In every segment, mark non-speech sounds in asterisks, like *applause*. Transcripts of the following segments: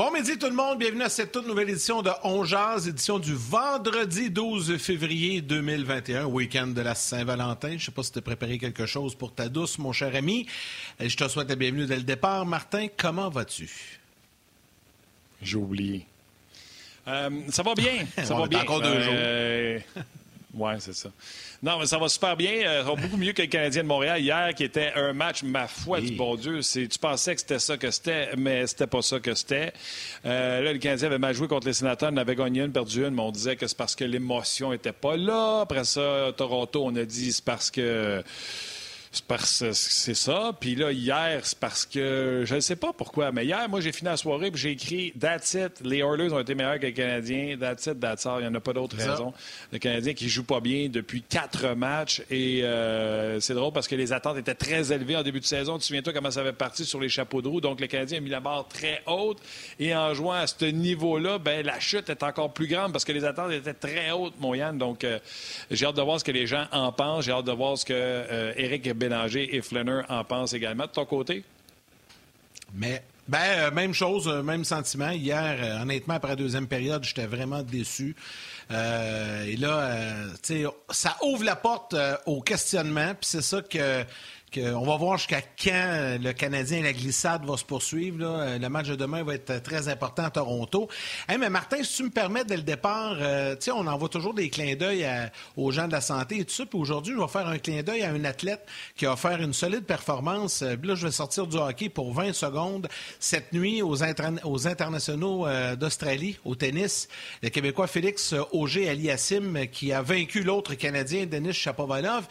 Bon midi tout le monde, bienvenue à cette toute nouvelle édition de On Jazz, édition du vendredi 12 février 2021, week-end de la Saint-Valentin. Je ne sais pas si tu as préparé quelque chose pour ta douce, mon cher ami. Euh, je te souhaite la bienvenue dès le départ. Martin, comment vas-tu? J'ai oublié. Euh, ça va bien, *laughs* ça va bien. encore deux euh, jours. *laughs* Oui, c'est ça. Non, mais ça va super bien. Euh, ça va beaucoup mieux que le Canadien de Montréal hier, qui était un match, ma foi du bon Dieu. Tu pensais que c'était ça que c'était, mais c'était pas ça que c'était. Euh, là, le Canadien avait mal joué contre les sénateurs, on avait gagné une, perdu une, mais on disait que c'est parce que l'émotion était pas là. Après ça, Toronto, on a dit c'est parce que c'est parce que c'est ça. Puis là, hier, c'est parce que je ne sais pas pourquoi, mais hier, moi, j'ai fini la soirée et j'ai écrit That's it. Les Oilers ont été meilleurs que les Canadiens. That's it, that's all. Il n'y en a pas d'autre raison. Le Canadien qui ne joue pas bien depuis quatre matchs. Et euh, c'est drôle parce que les attentes étaient très élevées en début de saison. Tu te souviens-toi comment ça avait parti sur les chapeaux de roue? Donc, le Canadien a mis la barre très haute. Et en jouant à ce niveau-là, ben, la chute est encore plus grande parce que les attentes étaient très hautes, mon Yann. Donc, euh, j'ai hâte de voir ce que les gens en pensent. J'ai hâte de voir ce que euh, Eric Et Flanner en pensent également. De ton côté? Mais ben, euh, même chose, euh, même sentiment. Hier, euh, honnêtement, après la deuxième période, j'étais vraiment déçu. et là, ça ouvre la porte au questionnement, puis c'est ça que on va voir jusqu'à quand euh, le Canadien et la glissade va se poursuivre. Euh, le match de demain va être très important à Toronto. mais Martin, si tu me permets, dès le départ, euh, on envoie toujours des clins d'œil aux gens de la santé et tout ça. Aujourd'hui, je vais faire un clin d'œil à un athlète qui a offert une solide performance. là, je vais sortir du hockey pour 20 secondes cette nuit aux, aux internationaux d'Australie, au tennis. Le Québécois Félix Auger-Aliassime qui a vaincu l'autre Canadien, Denis Chapovalov.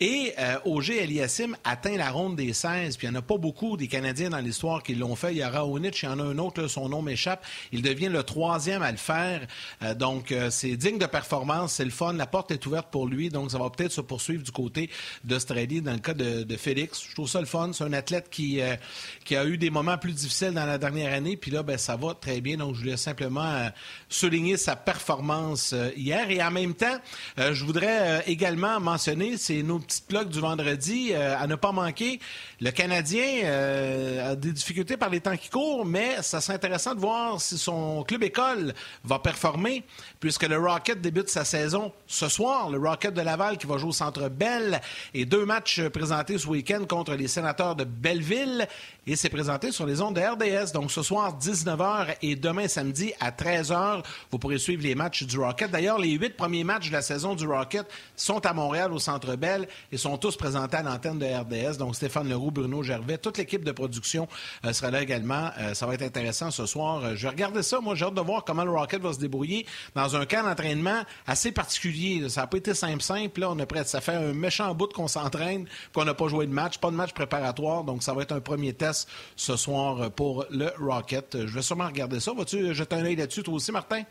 Et euh, Auger Eliassim atteint la ronde des 16, puis il n'y en a pas beaucoup des Canadiens dans l'histoire qui l'ont fait. Il y a Raonic, il y en a un autre, son nom m'échappe. Il devient le troisième à le faire. Euh, donc, euh, c'est digne de performance, c'est le fun. La porte est ouverte pour lui, donc ça va peut-être se poursuivre du côté d'Australie dans le cas de, Félix. Je trouve ça le fun. C'est un athlète qui, qui a eu des moments plus difficiles dans la dernière année, puis là, ben, ça va très bien. Donc, je voulais simplement souligner sa performance hier. Et en même temps, je voudrais également mentionner, c'est nos petite plug du vendredi euh, à ne pas manquer. Le Canadien euh, a des difficultés par les temps qui courent, mais ça serait intéressant de voir si son club école va performer, puisque le Rocket débute sa saison ce soir. Le Rocket de Laval qui va jouer au Centre Bell et deux matchs présentés ce week-end contre les sénateurs de Belleville et c'est présenté sur les ondes de RDS. Donc ce soir, 19h et demain samedi à 13h, vous pourrez suivre les matchs du Rocket. D'ailleurs, les huit premiers matchs de la saison du Rocket sont à Montréal au Centre Bell et sont tous présentés à l'antenne de RDS. Donc Stéphane Leroux, Bruno Gervais, toute l'équipe de production euh, sera là également. Euh, ça va être intéressant ce soir. Euh, je vais regarder ça. Moi, j'ai hâte de voir comment le Rocket va se débrouiller dans un camp d'entraînement assez particulier. Ça n'a pas été simple, simple. Là, on est prêt. Ça fait un méchant bout qu'on s'entraîne, qu'on n'a pas joué de match, pas de match préparatoire. Donc, ça va être un premier test ce soir pour le Rocket. Je vais sûrement regarder ça. Vas-tu jeter un œil là-dessus, toi aussi, Martin?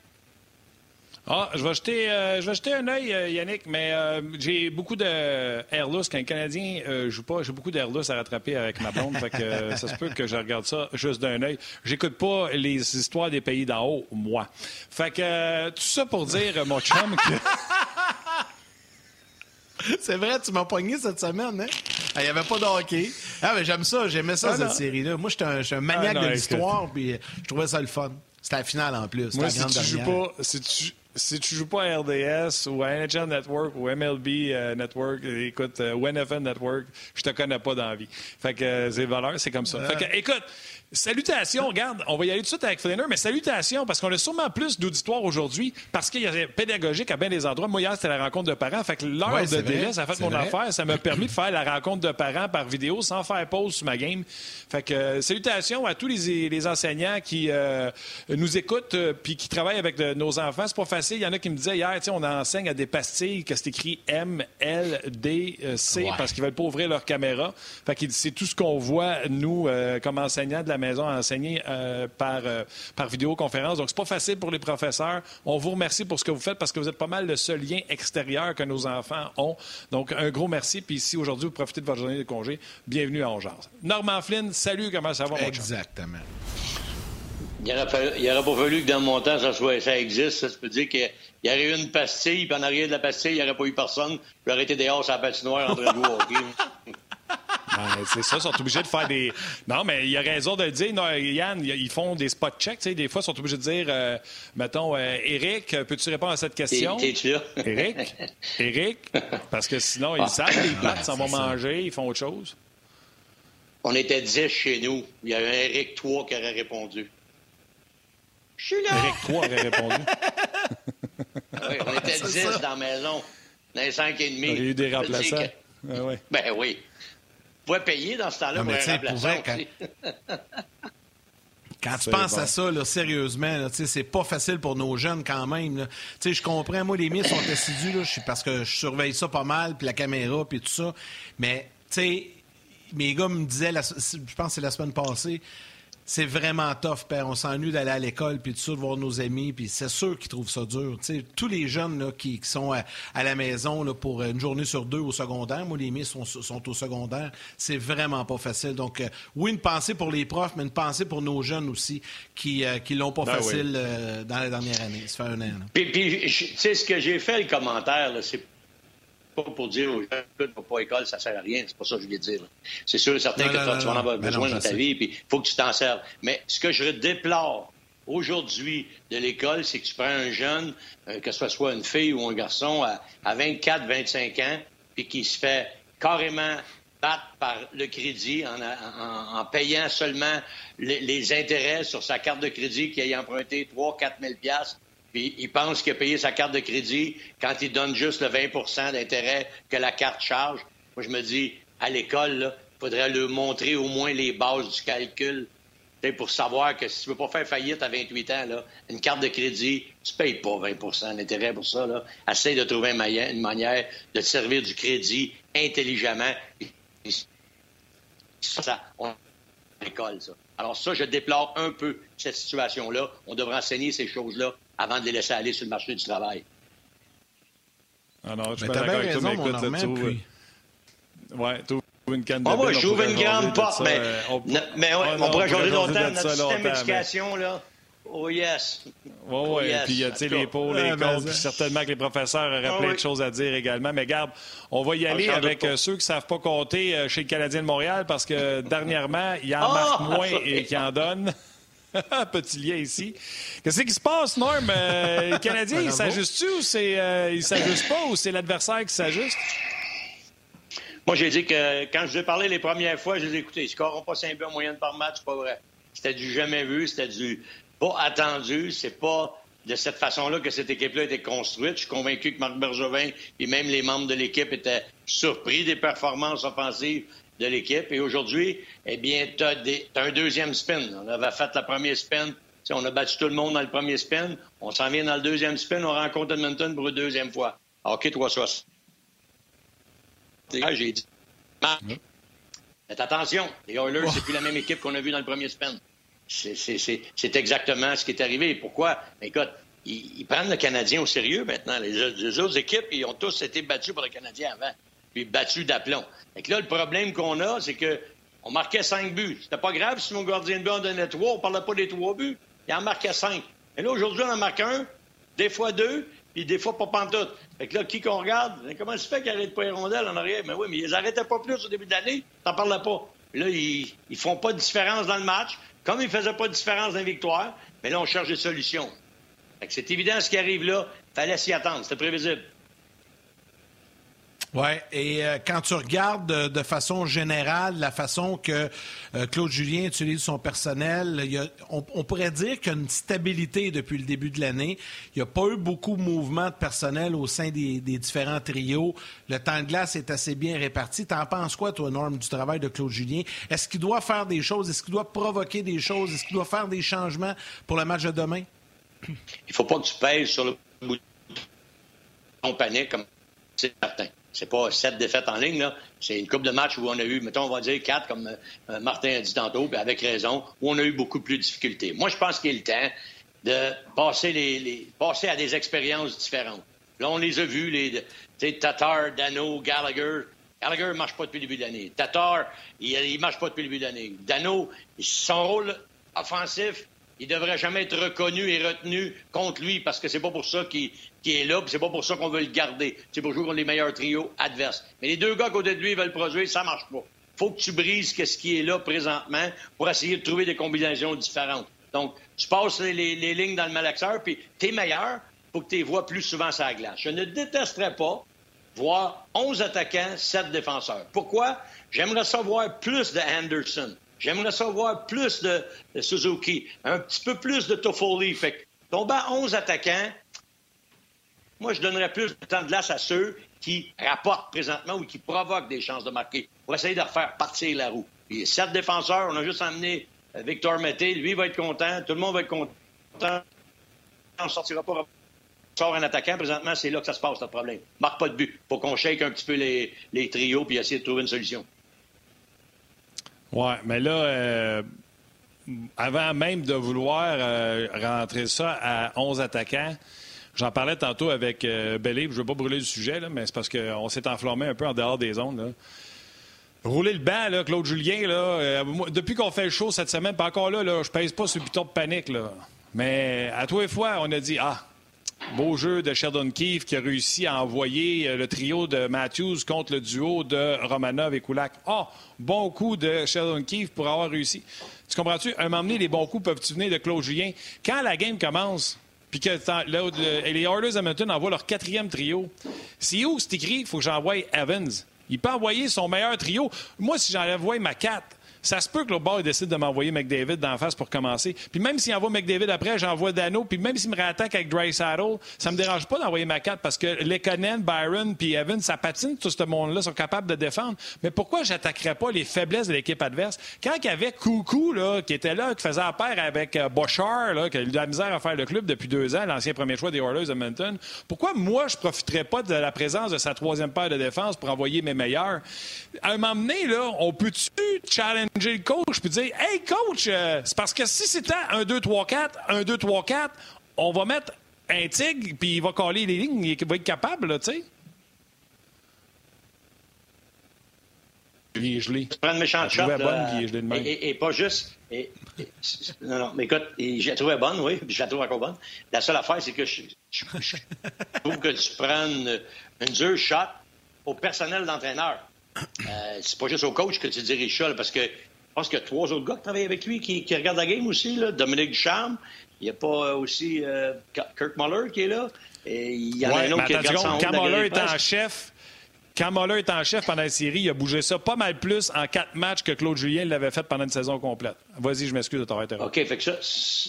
Ah, je vais jeter, euh, je vais jeter un œil, euh, Yannick, mais euh, j'ai beaucoup de airless. Quand un Canadien joue pas, j'ai beaucoup d'airless à rattraper avec ma blonde. fait que ça se peut que je regarde ça juste d'un œil. J'écoute pas les histoires des pays d'en haut, moi. Fait que tout ça pour dire, mon chum, que. *laughs* C'est vrai, tu m'as pogné cette semaine, hein? Il n'y avait pas de hockey. Ah, mais j'aime ça, j'aimais ça, ah, cette série-là. Moi, je suis un, maniaque ah, de l'histoire, puis je trouvais ça le fun. C'était la finale en plus. Moi, si tu, joues pas, si, tu, si tu joues pas à RDS ou à NHL Network ou MLB euh, Network, écoute, euh, ou NFL Network, je te connais pas dans la vie. Fait que euh, c'est valeur, c'est comme ça. Fait que, écoute, Salutations, regarde, on va y aller tout de suite avec Flanner, mais salutations, parce qu'on a sûrement plus d'auditoire aujourd'hui, parce qu'il y a pédagogique à bien des endroits. Moi, hier, c'était la rencontre de parents. Fait que l'heure de délai, ça a fait mon affaire. Ça m'a permis de faire la rencontre de parents par vidéo sans faire pause sur ma game. Fait que euh, salutations à tous les, enseignants qui euh, nous écoutent euh, puis qui travaillent avec nos enfants. C'est pas facile. Il y en a qui me disaient hier, on enseigne à des pastilles que c'est écrit M, L, D, C parce qu'ils veulent pas ouvrir leur caméra. Fait que c'est tout ce qu'on voit, nous, comme enseignants de la maison à enseigner euh, par, euh, par vidéoconférence. Donc, c'est pas facile pour les professeurs. On vous remercie pour ce que vous faites parce que vous êtes pas mal le seul lien extérieur que nos enfants ont. Donc, un gros merci. Puis si aujourd'hui vous profitez de votre journée de congé, bienvenue à Ongeance. Normand Flynn, salut, comment ça va, mon Exactement. Il n'aurait pas fallu que dans mon temps, ça, soit, ça existe. Ça, peut dire qu'il y aurait eu une pastille, puis en arrière de la pastille, il n'y aurait pas eu personne. J'aurais été dehors sur la patinoire en train de jouer *laughs* c'est ça, ils sont obligés de faire des. Non, mais il a raison de le dire. Non, Yann, ils font des spot checks. Des fois, ils sont obligés de dire, euh, mettons, euh, Eric, peux-tu répondre à cette question? T'es-tu là? Eric? Eric? Parce que sinon, ils ah. savent, ils battent, s'en vont manger, ils font autre chose. On était 10 chez nous. Il y a un Eric 3 qui aurait répondu. Je suis là! Eric 3 aurait répondu. *laughs* oui, on était 10 dans la maison. Dans les 5 et demi. Il y a eu des remplaçants. Ah ben oui. Vous pouvez payer dans ce temps-là pour un remplaçant quand... *laughs* Quand tu penses à ça, là, sérieusement, c'est pas facile pour nos jeunes quand même. Je comprends, moi, les miens sont assidus là, parce que je surveille ça pas mal, puis la caméra, puis tout ça. Mais, tu sais, mes gars me disaient, je pense que c'est la semaine passée, c'est vraiment tough, père. On s'ennuie d'aller à l'école, puis tout ça, de voir nos amis, puis c'est sûr qu'ils trouvent ça dur. tous les jeunes là, qui, sont à, la maison là, pour une journée sur deux au secondaire, moi, les miens sont, au secondaire, c'est vraiment pas facile. Donc, euh, oui, une pensée pour les profs, mais une pensée pour nos jeunes aussi, qui euh, qui l'ont pas ben facile euh, dans la dernière année. Ça fait un an. Puis, puis tu sais, ce que j'ai fait, le commentaire, c'est pas pour dire aux gens que tu pas école, ça sert à rien. C'est pas ça que je voulais dire. C'est sûr et certain que tu vas en avoir besoin dans ta vie, puis il faut que tu t'en serves. Mais ce que je déplore aujourd'hui de l'école, c'est que tu prends un jeune, euh, que ce soit une fille ou un garçon, à, 24, 25 ans, puis qui se fait carrément battre par le crédit en, payant seulement les, intérêts sur sa carte de crédit qui a emprunté 3 4 000 puis il pense qu'il payé sa carte de crédit quand il donne juste le 20% d'intérêt que la carte charge. Moi, je me dis, à l'école, il faudrait leur montrer au moins les bases du calcul pour savoir que si tu ne veux pas faire faillite à 28 ans, une carte de crédit, tu ne payes pas 20% d'intérêt pour ça. Essaye de trouver une manière de te servir du crédit intelligemment. Ça, on l'école. Alors ça, je déplore un peu cette situation-là. On devrait enseigner ces choses-là avant de les laisser aller sur le marché du travail. Ah non, je suis pas d'accord avec toi, mais écoute, là, tu ouvres... Ouais, une canne de oh, moi, j'ouvre une grande porte, mais, euh, on, mais ouais, on, pourrait changer longtemps notre système d'éducation, là. Oh yes. Oui, oui. Oh, yes. Puis, tu sais, les pots, les comptes, puis certainement que les professeurs auraient oh, plein de choses à dire également. Mais garde, on va y aller avec euh, ceux qui ne savent pas compter euh, chez le Canadien de Montréal parce que *laughs* dernièrement, il en marque moins et qu'il en donne. *laughs* *laughs* Petit lien ici. Qu'est-ce qui se passe, Norm? Euh, le Canadien, il s'ajuste-tu ou c'est, euh, il s'ajuste pas ou c'est l'adversaire qui s'ajuste? Moi, j'ai dit que quand je ai parlé les premières fois, je les ai écoutés. Ils scoreront pas 5 buts en moyenne par match, c'est pas vrai. C'était du jamais vu, c'était du pas attendu, c'est pas de cette façon-là que cette équipe-là a été construite. Je suis convaincu que Marc Bergevin et même les membres de l'équipe étaient surpris des performances offensives de l'équipe. Et aujourd'hui, eh bien, tu as, un deuxième spin. On avait fait la première spin. on a battu tout le monde dans le premier spin. On s'en vient dans le deuxième spin. On rencontre Edmonton pour une deuxième fois. OK, toi, ça. J'ai dit. Faites attention, les Oilers, c'est plus la même équipe qu'on a vue dans le premier spin. C'est exactement ce qui est arrivé. Pourquoi? Écoute, ils, prennent le Canadien au sérieux maintenant. Les, les, autres équipes, ils ont tous été battus par le Canadien avant puis battu d'aplomb. Et là, le problème qu'on a, c'est que on marquait cinq buts. C'était pas grave si mon gardien de but en donnait trois. On parlait pas des trois buts. Il en marquait cinq. Et là, aujourd'hui, on en marque un, des fois deux, puis des fois pas pantoute. Fait que là, qui qu'on regarde, comment se fait qu'ils n'arrêtent pas les rondelles en arrière? Mais oui, mais ils arrêtaient pas plus au début de l'année. T'en parlais pas. Là, ils, ils font pas de différence dans le match. Comme ils faisaient pas de différence dans la victoire, mais là, on cherche des solutions. Fait que c'est évident ce qui arrive là. Fallait s'y attendre. C'était prévisible. Oui, et euh, quand tu regardes de, façon générale la façon que euh, Claude Julien utilise son personnel, on, pourrait dire qu'il y a une stabilité depuis le début de l'année. Il n'y a pas eu beaucoup de mouvements de personnel au sein des, différents trios. Le temps de glace est assez bien réparti. T'en penses quoi, toi, Norm, du travail de Claude Julien? Est-ce qu'il doit faire des choses? Est-ce qu'il doit provoquer des choses? Est-ce qu'il doit faire des changements pour le match de demain? Il faut pas que tu pèses sur le bout de panique comme c'est certain. C'est pas sept défaites en ligne, là. C'est une coupe de matchs où on a eu, mettons, on va dire quatre, comme euh, Martin a dit tantôt, puis avec raison, où on a eu beaucoup plus de difficultés. Moi, je pense qu'il est le temps de passer, les, passer à des expériences différentes. Là, on les a vus, les Tatar, Dano, Gallagher. Gallagher ne marche pas depuis le début de l'année. Tatar, il ne marche pas depuis le début de l'année. Dano, son rôle offensif, il devrait jamais être reconnu et retenu contre lui parce que c'est pas pour ça qu'il est là, c'est pas pour ça qu'on veut le garder. C'est pour jouer contre les meilleurs trios adverses. Mais les deux gars à côté de lui veulent produire, ça marche pas. faut que tu brises ce qui est là présentement pour essayer de trouver des combinaisons différentes. Donc, tu passes les, lignes dans le malaxeur, puis t'es meilleur, pour que tu les vois plus souvent sur la glace. Je ne détesterais pas voir 11 attaquants, 7 défenseurs. Pourquoi? J'aimerais savoir plus de Anderson. J'aimerais savoir plus de, Suzuki. Un petit peu plus de Toffoli. Fait que tomber à 11 attaquants, moi, je donnerais plus de temps de glace à ceux qui rapportent présentement ou qui provoquent des chances de marquer pour essayer de refaire partir la roue. Et sept défenseurs, on a juste emmené euh, Victor Mété. Lui va être content. Tout le monde va être content. On ne sortira pas sort un attaquant, présentement, c'est là que ça se passe, le problème. Marque pas de but. faut qu'on shake un petit peu les, les trios puis essayer de trouver une solution. Oui, mais là, euh, avant même de vouloir euh, rentrer ça à 11 attaquants, j'en parlais tantôt avec euh, Je ne veux pas brûler le sujet, là, mais c'est parce qu'on s'est enflammé un peu en dehors des. Là. Rouler le banc, là, Claude Julien, là, euh, depuis qu'on fait le show cette semaine, pas encore là, je pèse pas ce bouton de panique. Là. Mais à tous les fois, on a dit Ah, Beau jeu de Sheldon Keefe qui a réussi à envoyer euh, le trio de Matthews contre le duo de Romanov et Kulak. Ah, bon coup de Sheldon Keefe pour avoir réussi. Tu comprends-tu? Un moment donné, les bons coups peuvent venir de Claude Julien? Quand la game commence, puis que les Oilers Edmonton envoient leur quatrième trio, c'est où c'est écrit, il faut que j'envoie Evans. Il peut envoyer son meilleur trio. Moi, si j'envoie ma 4, ça se peut que le bord décide de m'envoyer McDavid d'en face pour commencer. Puis même s'il envoie McDavid après, j'envoie Dano. Puis même s'il me réattaque avec Dry Saddle, ça me dérange pas d'envoyer ma 4 parce que Lekonen, Byron puis Evan, ça patine. Tout ce monde-là sont capables de défendre. Mais pourquoi j'attaquerais pas les faiblesses de l'équipe adverse? Quand il y avait Coucou, là, qui était là, qui faisait affaire avec euh, là, qui a eu de la misère à faire le club depuis deux ans, l'ancien premier choix des Oilers de Edmonton, pourquoi moi, je profiterais pas de la présence de sa troisième paire de défense pour envoyer mes meilleurs? À un moment donné, là, on peut-tu challenge j'ai le coach puis dire Hey, coach, euh, c'est parce que si c'était un 2, 3, 4, un 2, 3, 4, on va mettre un tigre, puis il va coller les lignes, il va être capable, tu sais. Il est gelé. Tu prends une méchante shot. Bonne, gelé de même. Et, et, pas juste. Et, non, non, mais écoute, je la trouvais bonne, oui, puis je la trouve encore bonne. La seule affaire, c'est que je, je, trouve que tu prends une, une dure shot au personnel d'entraîneur. Euh, c'est pas juste au coach que tu diriges ça, parce que je pense qu'il y a trois autres gars qui travaillent avec lui qui, regardent la game aussi. Là. Dominique Ducharme. Il n'y a pas euh, aussi euh, Kirk Muller qui est là. Et il y en a un autre qui regarde Quand Muller est en chef, quand Muller est en chef pendant la série, il a bougé ça pas mal plus en quatre matchs que Claude Julien l'avait fait pendant une saison complète. Vas-y, je m'excuse de t'avoir interrompu. OK, fait que ça,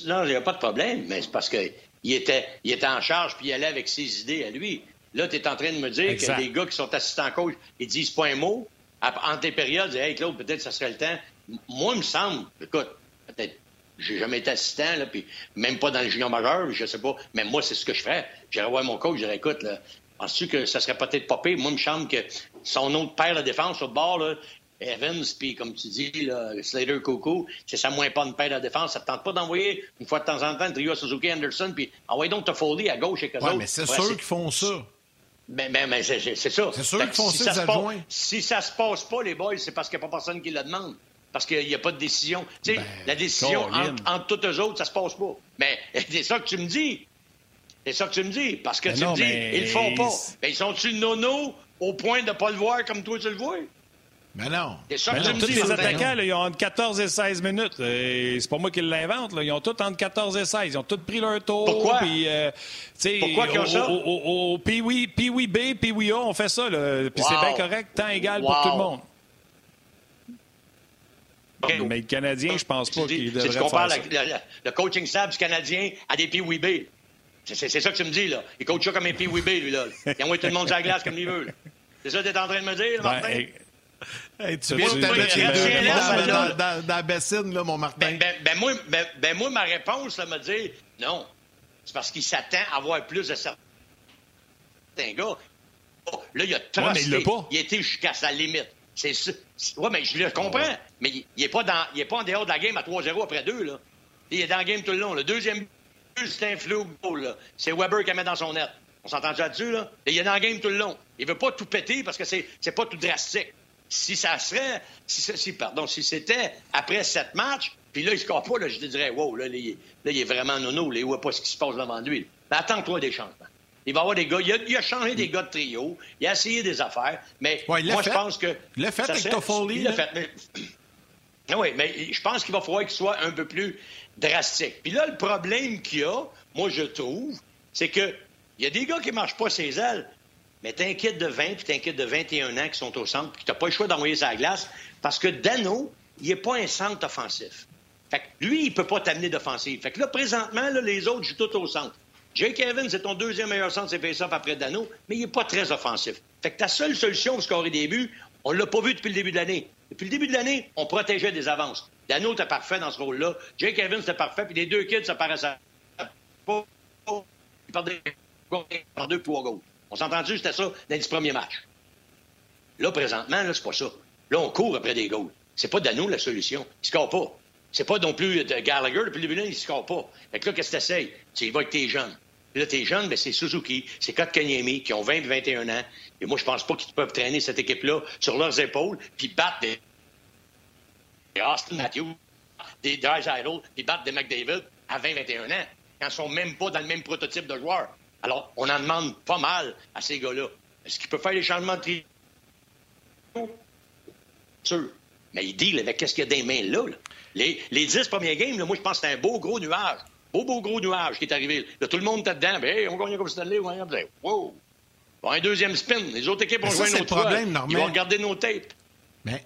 non, il n'y a pas de problème, mais c'est parce qu'il était, il était en charge puis il allait avec ses idées à lui. Là, tu es en train de me dire que les gars qui sont assistants coach, ils disent pas un mot. Entre les périodes, ils disent Hey, Claude, peut-être que ça serait le temps. Moi, il me semble, écoute, peut-être, j'ai jamais été assistant, là, puis même pas dans le junior majeur, je sais pas. Mais moi, c'est ce que je ferais. J'irais voir mon coach, je dirais, écoute, là, penses-tu que ça serait peut-être pas pire? Moi, il me semble que son autre père de défense au bord, là, Evans, puis comme tu dis, là, Slater Coco, c'est ça moins pas une paire de défense. Ça te tente pas d'envoyer une fois de temps en temps le trio Suzuki Anderson, puis envoyer donc Toffoli à gauche et que ouais, mais c'est sûr qu'ils font ça. Mais, mais, mais c'est ça. C'est sûr qu'ils font si ça, passe, Si ça se passe pas, les boys, c'est parce qu'il n'y a pas personne qui le demande. Parce qu'il n'y a pas de décision. Tu sais, ben, la décision entre, entre, toutes eux autres, ça se passe pas. Mais *laughs* c'est ça que tu me dis. C'est ça que tu me dis. Parce que tu me dis, ils le font pas. Ben, ils sont-tu nono au point de ne pas le voir comme toi tu le vois? Mais non. Mais non tous les attaquants, là, ils ont entre 14 et 16 minutes. C'est pas moi qui l'invente. Ils ont tous entre 14 et 16. Ils ont tous pris leur tour. Pourquoi? Puis, euh, Pourquoi qu'ils ont ça? Au, oui, puis oui B, oui A, on fait ça. Là. Puis c'est bien correct, temps égal pour tout le monde. Mais le Canadien, je pense pas qu'il devrait faire ça. le coaching staff du Canadien à des oui B. C'est ça que tu me dis, là. Il coach ça comme un oui B, lui, là. Il envoie tout le monde sur la glace comme il veut. C'est ça que tu es en train de me dire, Martin? Ben, Hey, tu viens de te dans, dans, dans, la bassine, là, mon Martin. Ben, ben, ben moi, ben, ben, moi, ma réponse, là, me dit non. C'est parce qu'il s'attend à avoir plus de certains gars. Oh, là, il a trusté. Ouais, il, il était jusqu'à sa limite. C'est Oui, mais je le comprends. Mais il n'est pas, dans, il est pas en dehors de la game à 3-0 après deux. Là. Il est dans la game tout le long. Le deuxième but, c'est un flou goal. C'est Weber qui met dans son net. On s'entend là-dessus, là? il est dans la game tout le long. Il veut pas tout péter parce que c'est, c'est pas tout drastique si ça serait, si, pardon, si c'était après sept matchs, puis là, il se pas, là, je te dirais, wow, là, il, est vraiment nono, là, il voit pas ce qui se passe devant lui. Mais attends-toi des changements. Il va y avoir des gars. Il a, changé des gars de trio. Il a essayé des affaires. Mais moi, je pense que. L'a fait avec Toffoli. Il l'a fait. Mais... *clears throat* Oui, mais je pense qu'il va falloir qu'il soit un peu plus drastique. Puis là, le problème qu'il y a, moi, je trouve, c'est que il y a des gars qui ne marchent pas ses ailes. Mais t'inquiète de 20 puis t'inquiète de 21 ans qui sont au centre, puis t'as pas le choix d'envoyer sa glace, parce que Dano, il n'est pas un centre offensif. Fait que lui, il peut pas t'amener d'offensive. Fait que là, présentement, les autres jouent tout au centre. Jake Evans, c'est ton deuxième meilleur centre, c'est face-off après Dano, mais il n'est pas très offensif. Fait que ta seule solution pour scorer des buts, on l'a pas vu depuis le début de l'année. Depuis le début de l'année, on protégeait des avances. Dano était parfait dans ce rôle-là. Jake Evans était parfait, puis les deux kids, ça paraissait pas. par deux pour gauche. On s'est entendu, c'était ça dans les dix premiers matchs. Là, présentement, là, c'est pas ça. Là, on court après des goals. C'est pas Dano la solution. Il score pas. C'est pas non plus de Gallagher. Depuis le début l'année, il score pas. Fait que là, qu'est-ce que t'essayes? Tu y vas avec tes jeunes. là, tes jeunes, ben, c'est Suzuki, c'est Kotkaniemi, qui ont 20 21 ans. Et moi, je pense pas qu'ils peuvent traîner cette équipe-là sur leurs épaules, puis battre des Austin Matthews, des Dries Idol, puis battre des McDavid à 20 21 ans, quand ils sont même pas dans le même prototype de joueur. Alors, on en demande pas mal à ces gars-là. Est-ce qu'ils peuvent faire les changements de tri? Sûr. Mais ils deal avec qu'est-ce qu'il y a des mains là. Les, les dix premiers games, moi, je pense que c'est un beau gros nuage. Beau, beau gros nuage qui est arrivé. Là, tout le monde était dedans. Hey, on gagne comme Stanley, on gagne. Wow! Un deuxième spin. Les autres équipes vont jouer notre problème, Ils vont regarder nos tapes. Mais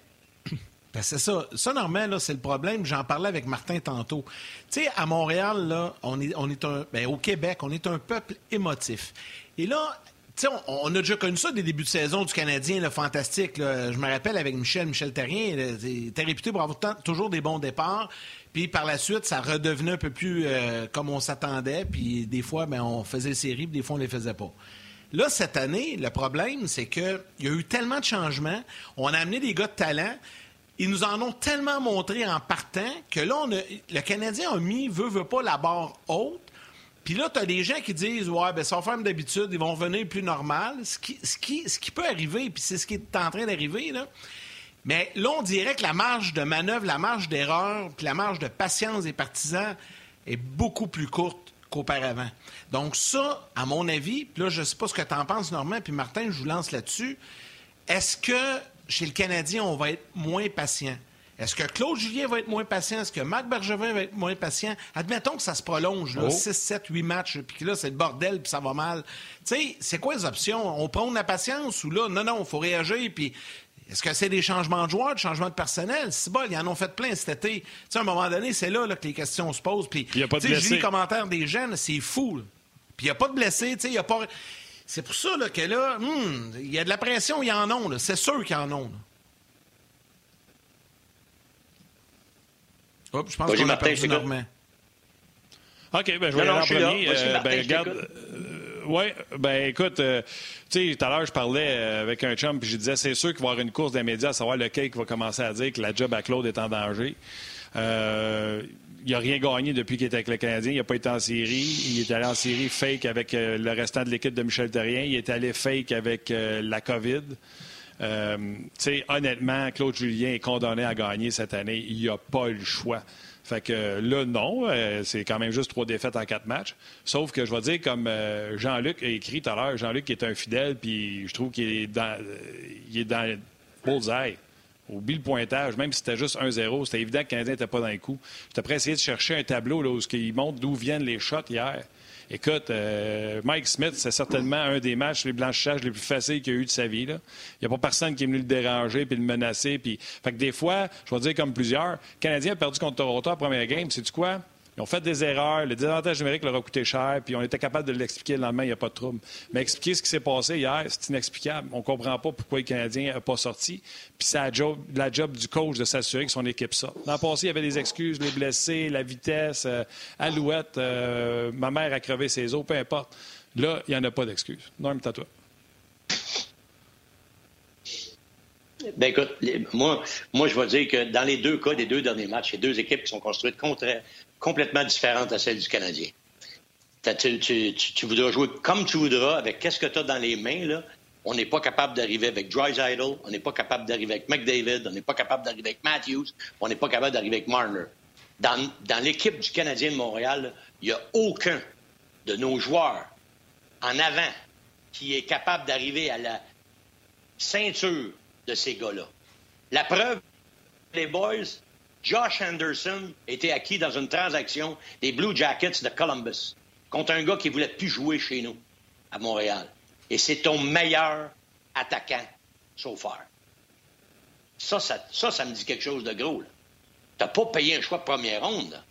ben, c'est ça. Ça, normalement, c'est le problème. J'en parlais avec Martin tantôt. Tu sais, à Montréal, on est, on. Ben, au Québec, on est un peuple émotif. Et là, sais, on, a déjà connu ça des débuts de saison du Canadien, le fantastique. Je me rappelle avec Michel, Michel Terrien, il était réputé pour avoir toujours des bons départs. Puis par la suite, ça redevenait un peu plus euh, comme on s'attendait. Puis des fois, ben, on faisait séries, puis des fois, on les faisait pas. Là, cette année, le problème, c'est qu'il y a eu tellement de changements. On a amené des gars de talent. Ils nous en ont tellement montré en partant que là, le Canadien a mis, veut, veut pas, la barre haute. Puis là, tu as des gens qui disent Ouais, ben ça va faire d'habitude, ils vont revenir plus normal. Ce qui peut arriver, puis c'est ce qui est en train d'arriver, là. Mais là, on dirait que la marge de manœuvre, la marge d'erreur, puis la marge de patience des partisans est beaucoup plus courte qu'auparavant. Donc, ça, à mon avis, puis là, je ne sais pas ce que tu en penses, Normand, puis Martin, je vous lance là-dessus. Est-ce que chez le Canadien, on va être moins patient? Est-ce que Claude Julien va être moins patient? Est-ce que Marc Bergevin va être moins patient? Admettons que ça se prolonge, là, 6, 7, 8 matchs, puis que là, c'est le bordel, puis ça va mal. Tu sais, c'est quoi les options? On prend la patience ou là, non, non, il faut réagir, puis est-ce que c'est des changements de joueurs, des changements de personnel? C'est bon, ils en ont fait plein cet été. Tu sais, à un moment donné, c'est là, que les questions se posent. Puis, pas de blessés. les commentaires des jeunes, c'est fou. Puis il n'y a pas de blessés, tu sais, il y a pas... C'est pour ça là, que là, hmm, il y a de la pression, il y en ont. C'est sûr qu'il y en ont. je pense qu'on a perdu Normand. OK, ben, je vais aller en premier. Euh, ben, regarde, euh, oui, ben écoute, euh, tu sais, tout à l'heure, je parlais avec un chum, puis je disais, c'est sûr qu'il va y avoir une course des médias à savoir lequel qui va commencer à dire que la job à Claude est en danger. Il n'a rien gagné depuis qu'il était avec le Canadien. Il n'a pas été en série. Il est allé en série fake avec le restant de l'équipe de Michel Terrien. Il est allé fake avec la COVID. Euh, honnêtement, Claude Julien est condamné à gagner cette année. Il n'y a pas le choix. Fait que là, non, euh, c'est quand même juste trois défaites en quatre matchs. Sauf que je vais dire, comme euh, Jean-Luc a écrit tout à l'heure, Jean-Luc est un fidèle, puis je trouve qu'il est dans, il est dans bullseye. Oublie le pointage, même si c'était juste 1-0, c'était évident que le Canadien n'était pas dans les coups. J'étais prêt à essayer de chercher un tableau là, où il montre d'où viennent les shots hier. Écoute, euh, Mike Smith, c'est certainement un des matchs, les blanchissages les plus faciles qu'il a eu de sa vie. Il n'y a pas personne qui est venu le déranger puis le menacer. Fait que des fois, je vais dire comme plusieurs, le Canadien a perdu contre Toronto la première game. C'est du quoi? Ils ont fait des erreurs. Le désavantage numérique leur a coûté cher, puis on était capable de l'expliquer le lendemain, il n'y a pas de trouble. Mais expliquer ce qui s'est passé hier, c'est inexplicable. On ne comprend pas pourquoi le Canadien n'a pas sorti. Puis c'est la job, du coach de s'assurer que son équipe sort. L'an passé, il y avait des excuses, les blessés, la vitesse, euh, Alouette, euh, ma mère a crevé ses os, peu importe. Là, il n'y en a pas d'excuses. Norm, t'as toi. Ben écoute, moi, moi, je vais dire que dans les deux cas des deux derniers matchs, a deux équipes qui sont construites contre, complètement différente à celle du Canadien. Tu, voudras jouer comme tu voudras, avec qu'est-ce que tu as dans les mains, là. On n'est pas capable d'arriver avec Idol, on n'est pas capable d'arriver avec McDavid, on n'est pas capable d'arriver avec Matthews, on n'est pas capable d'arriver avec Marner. Dans, l'équipe du Canadien de Montréal, il n'y a aucun de nos joueurs en avant qui est capable d'arriver à la ceinture de ces gars-là. La preuve, les boys, Josh Anderson était acquis dans une transaction des Blue Jackets de Columbus contre un gars qui voulait plus jouer chez nous, à Montréal. Et c'est ton meilleur attaquant so far. Ça, ça, ça, me dit quelque chose de gros. Tu n'as pas payé un choix de première ronde.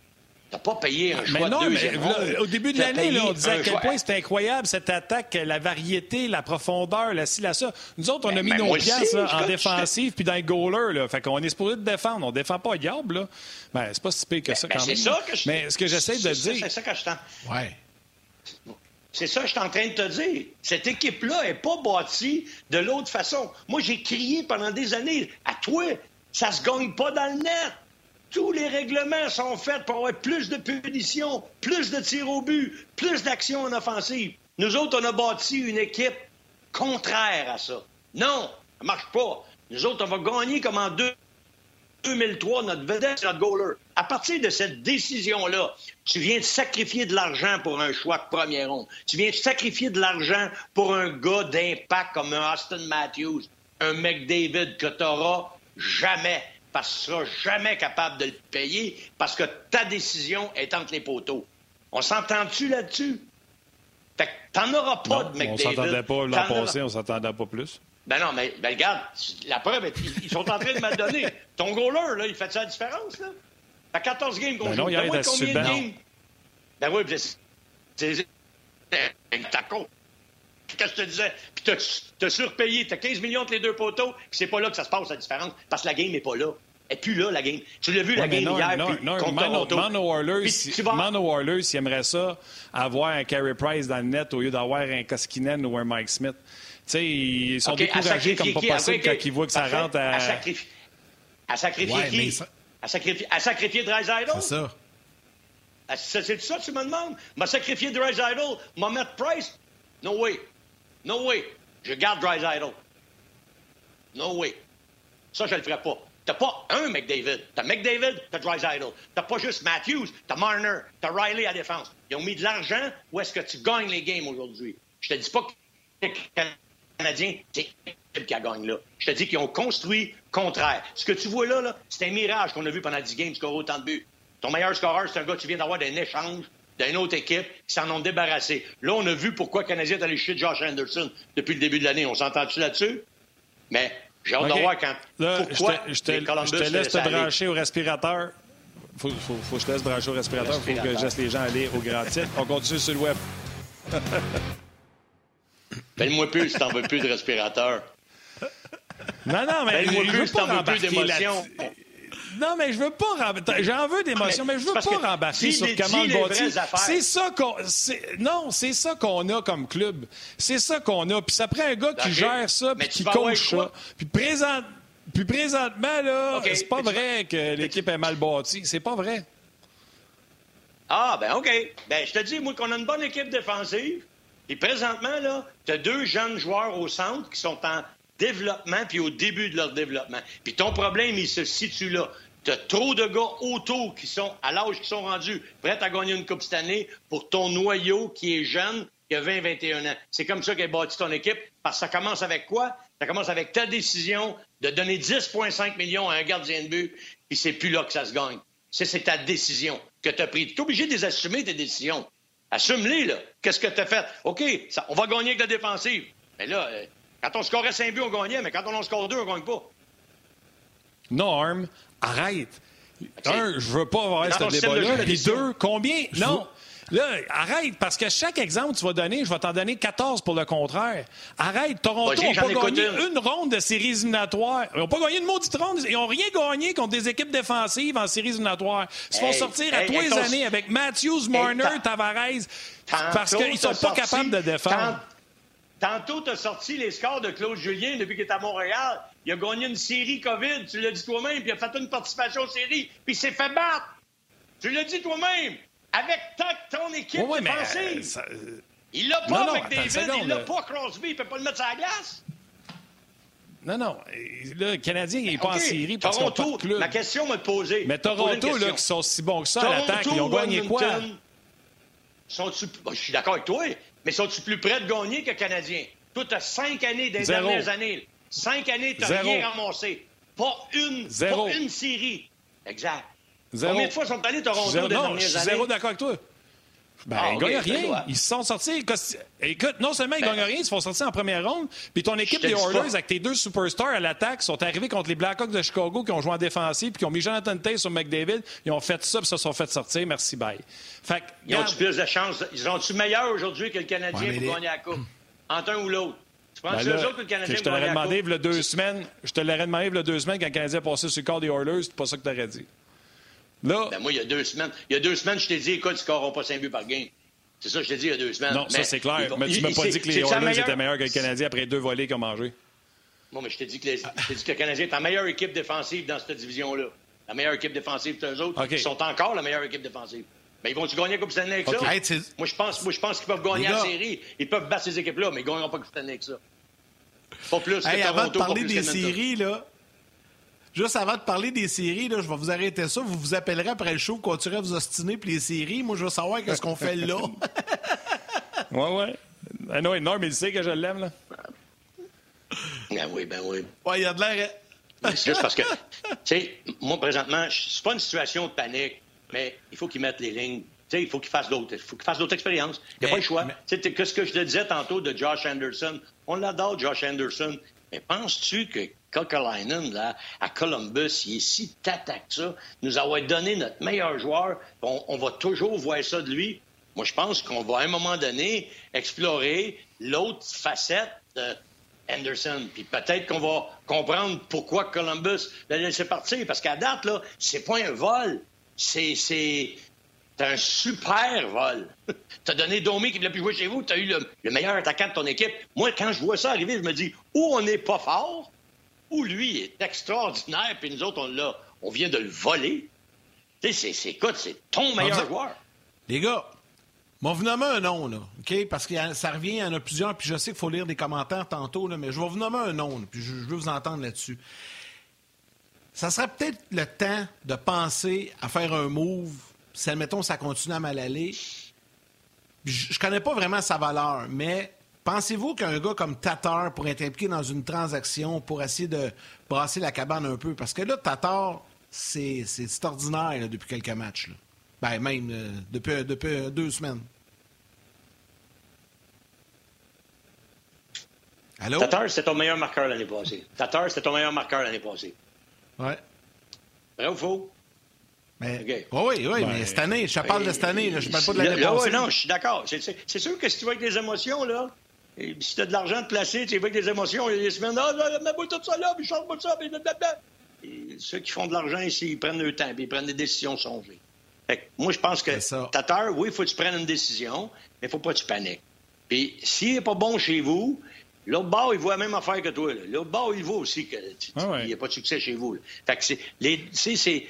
N'as pas payé un choix de deuxième ronde. Au début de l'année, on disait à quel point c'était incroyable cette attaque, la variété, la profondeur, la ci, la ça. Nous autres, on a ben, mis ben, nos pièces en défensive puis dans les goalers. Là. Fait qu'on est supposé de défendre. On défend pas diable. Là. Ben, c'est pas si pire que ça ben, quand même. Ça que je... Mais ce que j'essaie de dire... C'est ça que je t'en... Ouais. C'est ça que je suis en train de te dire. Cette équipe-là n'est pas bâtie de l'autre façon. Moi, j'ai crié pendant des années à toi, ça se gagne pas dans le net. Tous les règlements sont faits pour avoir plus de punitions, plus de tirs au but, plus d'actions en offensive. Nous autres, on a bâti une équipe contraire à ça. Non, ça marche pas. Nous autres, on va gagner comme en deux 2003, notre vedette, notre goaler. À partir de cette décision-là, tu viens de sacrifier de l'argent pour un choix de première ronde. Tu viens de sacrifier de l'argent pour un gars d'impact comme un Austin Matthews, un McDavid que tu n'auras jamais, parce que tu seras jamais capable de le payer, parce que ta décision est entre les poteaux. On s'entend-tu là-dessus? Fait que t'en auras pas de McDavid. On s'entendait pas l'an passé, on s'entendait pas plus. Ben non, mais ben regarde, la preuve, ils sont en train de me donner. Ton goaler, là, il fait ça la différence, là? T'as 14 games qu'on ben joue. Non, il combien de games? Ben oui, c'est... T'as con. Qu'est-ce que je te disais? Puis t'as surpayé, t'as 15 millions entre les deux poteaux, puis c'est pas là que ça se passe, la différence, parce que la game n'est pas là. Elle n'est plus là, la game. Tu l'as vu, la game hier, non, puis non, contre Mano, Mano Warlers, vas... Mano Warlers, il aimerait ça, avoir un Carey Price dans le net au lieu d'avoir un Koskinen ou un Mike Smith sais, ils sont découragés comme pas possible quand ils voient que ça rentre à... À, sacrifier, à sacrifier qui? Ça... À sacrifier, à sacrifier C'est ça. C'est ça que tu me demandes? M'a sacrifié Idol, m'a mettre Price? No way. No way. Je garde Idol. No way. Ça, je le ferai pas. T'as pas un McDavid. T'as McDavid, t'as Idol. T'as pas juste Matthews, t'as Marner, t'as Riley à défense. Ils ont mis de l'argent où est-ce que tu gagnes les games aujourd'hui? Je te dis pas que Canadien, c'est qui a gagné là. Je te dis qu'ils ont construit contraire. Ce que tu vois là, là c'est un mirage qu'on a vu pendant 10 games, scorer autant de buts. Ton meilleur scoreur, c'est un gars que tu viens d'avoir d'un échange d'une autre équipe qui s'en ont débarrassé. Là, on a vu pourquoi le Canadien est allé chier Josh Anderson depuis le début de l'année. On s'entend-tu là-dessus? Mais j'ai hâte de voir quand. Là, pourquoi je te, je te laisse te brancher au respirateur. Faut, faut, faut, que je te laisse brancher au respirateur. Il faut que je laisse les gens aller au grand titre. On continue sur le web. *laughs* Fais-moi plus si t'en veux plus de respirateur. Non, non, mais plus si t'en veux plus d'émotion. Non, mais je veux pas J'en veux d'émotion, mais je veux pas rembarquer sur comment le C'est ça qu'on. Non, c'est ça qu'on a comme club. C'est ça qu'on a. Puis ça prend un gars qui gère ça, puis qui coach ça. Puis présent... Puis présentement, là, c'est pas vrai que l'équipe est mal bâtie. C'est pas vrai. Ah, ben OK. Ben, je te dis, moi, qu'on a une bonne équipe défensive. Et présentement, là, tu as deux jeunes joueurs au centre qui sont en développement puis au début de leur développement. Puis ton problème, il se situe là. Tu as trop de gars autour qui sont à l'âge qui sont rendus prêts à gagner une Coupe cette année pour ton noyau qui est jeune, qui a 20-21 ans. C'est comme ça qu'est bâti ton équipe, parce que ça commence avec quoi? Ça commence avec ta décision de donner 10,5 millions à un gardien de but, puis c'est plus là que ça se gagne. C'est ta décision que tu as prise. Tu es obligé de tes décisions. Assume-les, là. Qu'est-ce que tu as fait? OK, on va gagner avec la défensive. Mais là, euh, quand on scorait 5 buts, on gagnait, mais quand on en score 2, on gagne pas. Norm, arrête. Un, je veux pas avoir ce débat-là. Puis deux, combien? Non. Là, arrête, parce que chaque exemple que tu vas donner, je vais t'en donner 14 pour le contraire. Arrête, Toronto n'a pas gagné une. ronde de séries éliminatoires. Ils n'ont pas gagné une maudite ronde. Ils n'ont rien gagné contre des équipes défensives en séries éliminatoires. Ils se font sortir à tous les années avec Matthews, Marner, Tavares, parce qu'ils ne sont pas capables de défendre. Tantôt, tu as sorti les scores de Claude Julien depuis qu'il est à Montréal. Il a gagné une série COVID, tu l'as dit toi-même, puis il a fait une participation aux séries, puis il s'est fait battre. Tu l'as dit toi-même. Avec ton équipe oui, défensive. Mais, euh, Il l'a pas avec David, il l'a pas Crosby, il peut pas le mettre sur la glace. Non, non. Le Canadien, il n'est pas en série parce qu'il pas de club. Ma question m'a posée. Mais Toronto, là, qui sont si bons que ça à l'attaque, ils ont gagné quoi? Sont je suis d'accord avec toi, Mais sont-ils plus près de gagner que le Canadien? Toi, tu as cinq années des dernières années. Cinq années, tu n'as rien ramassé. Pas une, Zéro. pas une série. Exact. Zéro. Combien de fois sont allés Toronto des non, dernières je suis Zéro d'accord avec toi. Ben, ah, ils ne gagnent rien. Ils se sont sortis. Écoute, non seulement ils ne ben, gagnent rien, ils se font sortir en première ronde. Puis ton équipe des Oilers, avec tes deux superstars à l'attaque, sont arrivés contre les Blackhawks de Chicago qui ont joué en défensive puis qui ont mis Jonathan Tate sur McDavid. Ils ont fait ça puis se sont fait sortir. Merci, bye. Fait ils ont-tu plus de chance? Ils ont-tu meilleur aujourd'hui que le Canadien pour gagner la Coupe? Entre un ou l'autre. Ben que le Canadien Je te l'aurais demandé il y a deux semaines. Je te l'aurais demandé il y a deux semaines quand le Canadien a passé sur le corps des Oilers. C'est pas ça que tu aurais dit. Là... Ben moi, il y a deux semaines, il y a deux semaines, je t'ai dit, écoute, ils ne scoreront pas 5 buts par game. C'est ça que je t'ai dit il y a deux semaines. Non, ça c'est clair. mais tu m'as pas dit que les Oilers étaient meilleurs que le Canadien après deux volets qu'ils ont mangé. Non, mais je t'ai dit, que le Canadien est la meilleure équipe défensive dans cette division-là. La meilleure équipe défensive eux autres. Ils sont encore la meilleure équipe défensive. Mais ils vont-tu gagner la Coupe Stanley avec ça? moi, je pense, moi, je pense qu'ils peuvent gagner la série. Ils peuvent battre ces équipes-là, mais ils ne gagneront pas la Coupe Stanley avec ça. Pas plus que Avant de parler des séries, là, Juste avant de parler des séries, là, je vais vous arrêter ça. Vous vous appellerez après le show, continuerez à vous ostiner pour les séries. Moi, je veux savoir qu'est-ce qu'on fait là. *laughs* ouais, ouais. Ah non, énorme, il sait que je l'aime, là. Ben oui, ben oui. Ouais, il y a de l'air. Hein. C'est juste parce que, tu sais, moi, présentement, c'est pas une situation de panique, mais il faut qu'ils mettent les lignes. Tu sais, il faut qu'ils fassent d'autres. Il faut qu'ils fassent d'autres expériences. Il n'y a pas le choix. Tu sais, ce que je te disais tantôt de Josh Anderson, on l'adore, Josh Anderson. Mais penses-tu que Kokalainen, là, à Columbus, il est si tata que ça, nous avoir donné notre meilleur joueur, on, va toujours voir ça de lui. Moi, je pense qu'on va à un moment donné explorer l'autre facette de Anderson. Puis peut-être qu'on va comprendre pourquoi Columbus l'a laissé partir. Parce qu'à date, là, c'est pas un vol. C'est, c'est, un super vol. *laughs* T'as donné Domi qui voulait plus jouer chez vous. T'as eu le, le, meilleur attaquant de ton équipe. Moi, quand je vois ça arriver, je me dis, ou on n'est pas fort, où lui est extraordinaire, puis nous autres, on l'a, on vient de le voler. Tu sais, c'est, écoute, c'est ton meilleur joueur. Les gars, m'en vous nommer un nom, là, OK? Parce que ça revient, il y en a plusieurs, puis je sais qu'il faut lire des commentaires tantôt, là, mais je vais vous nommer un nom, puis je, veux vous entendre là-dessus. Ça serait peut-être le temps de penser à faire un move, si, admettons, ça continue à mal aller. Je, je connais pas vraiment sa valeur, mais Pensez-vous qu'un gars comme Tatar pourrait être impliqué dans une transaction pour essayer de brasser la cabane un peu? Parce que là, Tatar, c'est ordinaire depuis quelques matchs. Là. Ben, même euh, depuis, depuis deux semaines. Allô? Tatar, c'était ton meilleur marqueur l'année passée. Tatar, c'était ton meilleur marqueur l'année passée. Ouais. Vrai ou faux? Mais, Oui, oui, mais ben, cette année, je parle de cette année, là, je parle pas de l'année passée. Oui, non, je suis d'accord. C'est sûr que si tu vois avec des émotions, là, et si tu as de l'argent de placer, tu avec des émotions, il y a des semaines, ah, oh, mets-moi tout ça là, puis change-moi ça, puis blablabla. Et ceux qui font de l'argent ici, ils prennent le temps, puis ils prennent des décisions songées. Fait moi, je pense que Tatar, oui, il faut que tu prennes une décision, mais il faut pas que tu paniques. Puis s'il n'est pas bon chez vous, l'autre bord, il voit la même affaire que toi. L'autre bord, il voit aussi qu'il ah n'y a pas de succès chez vous. Fait que c'est... Les, c'est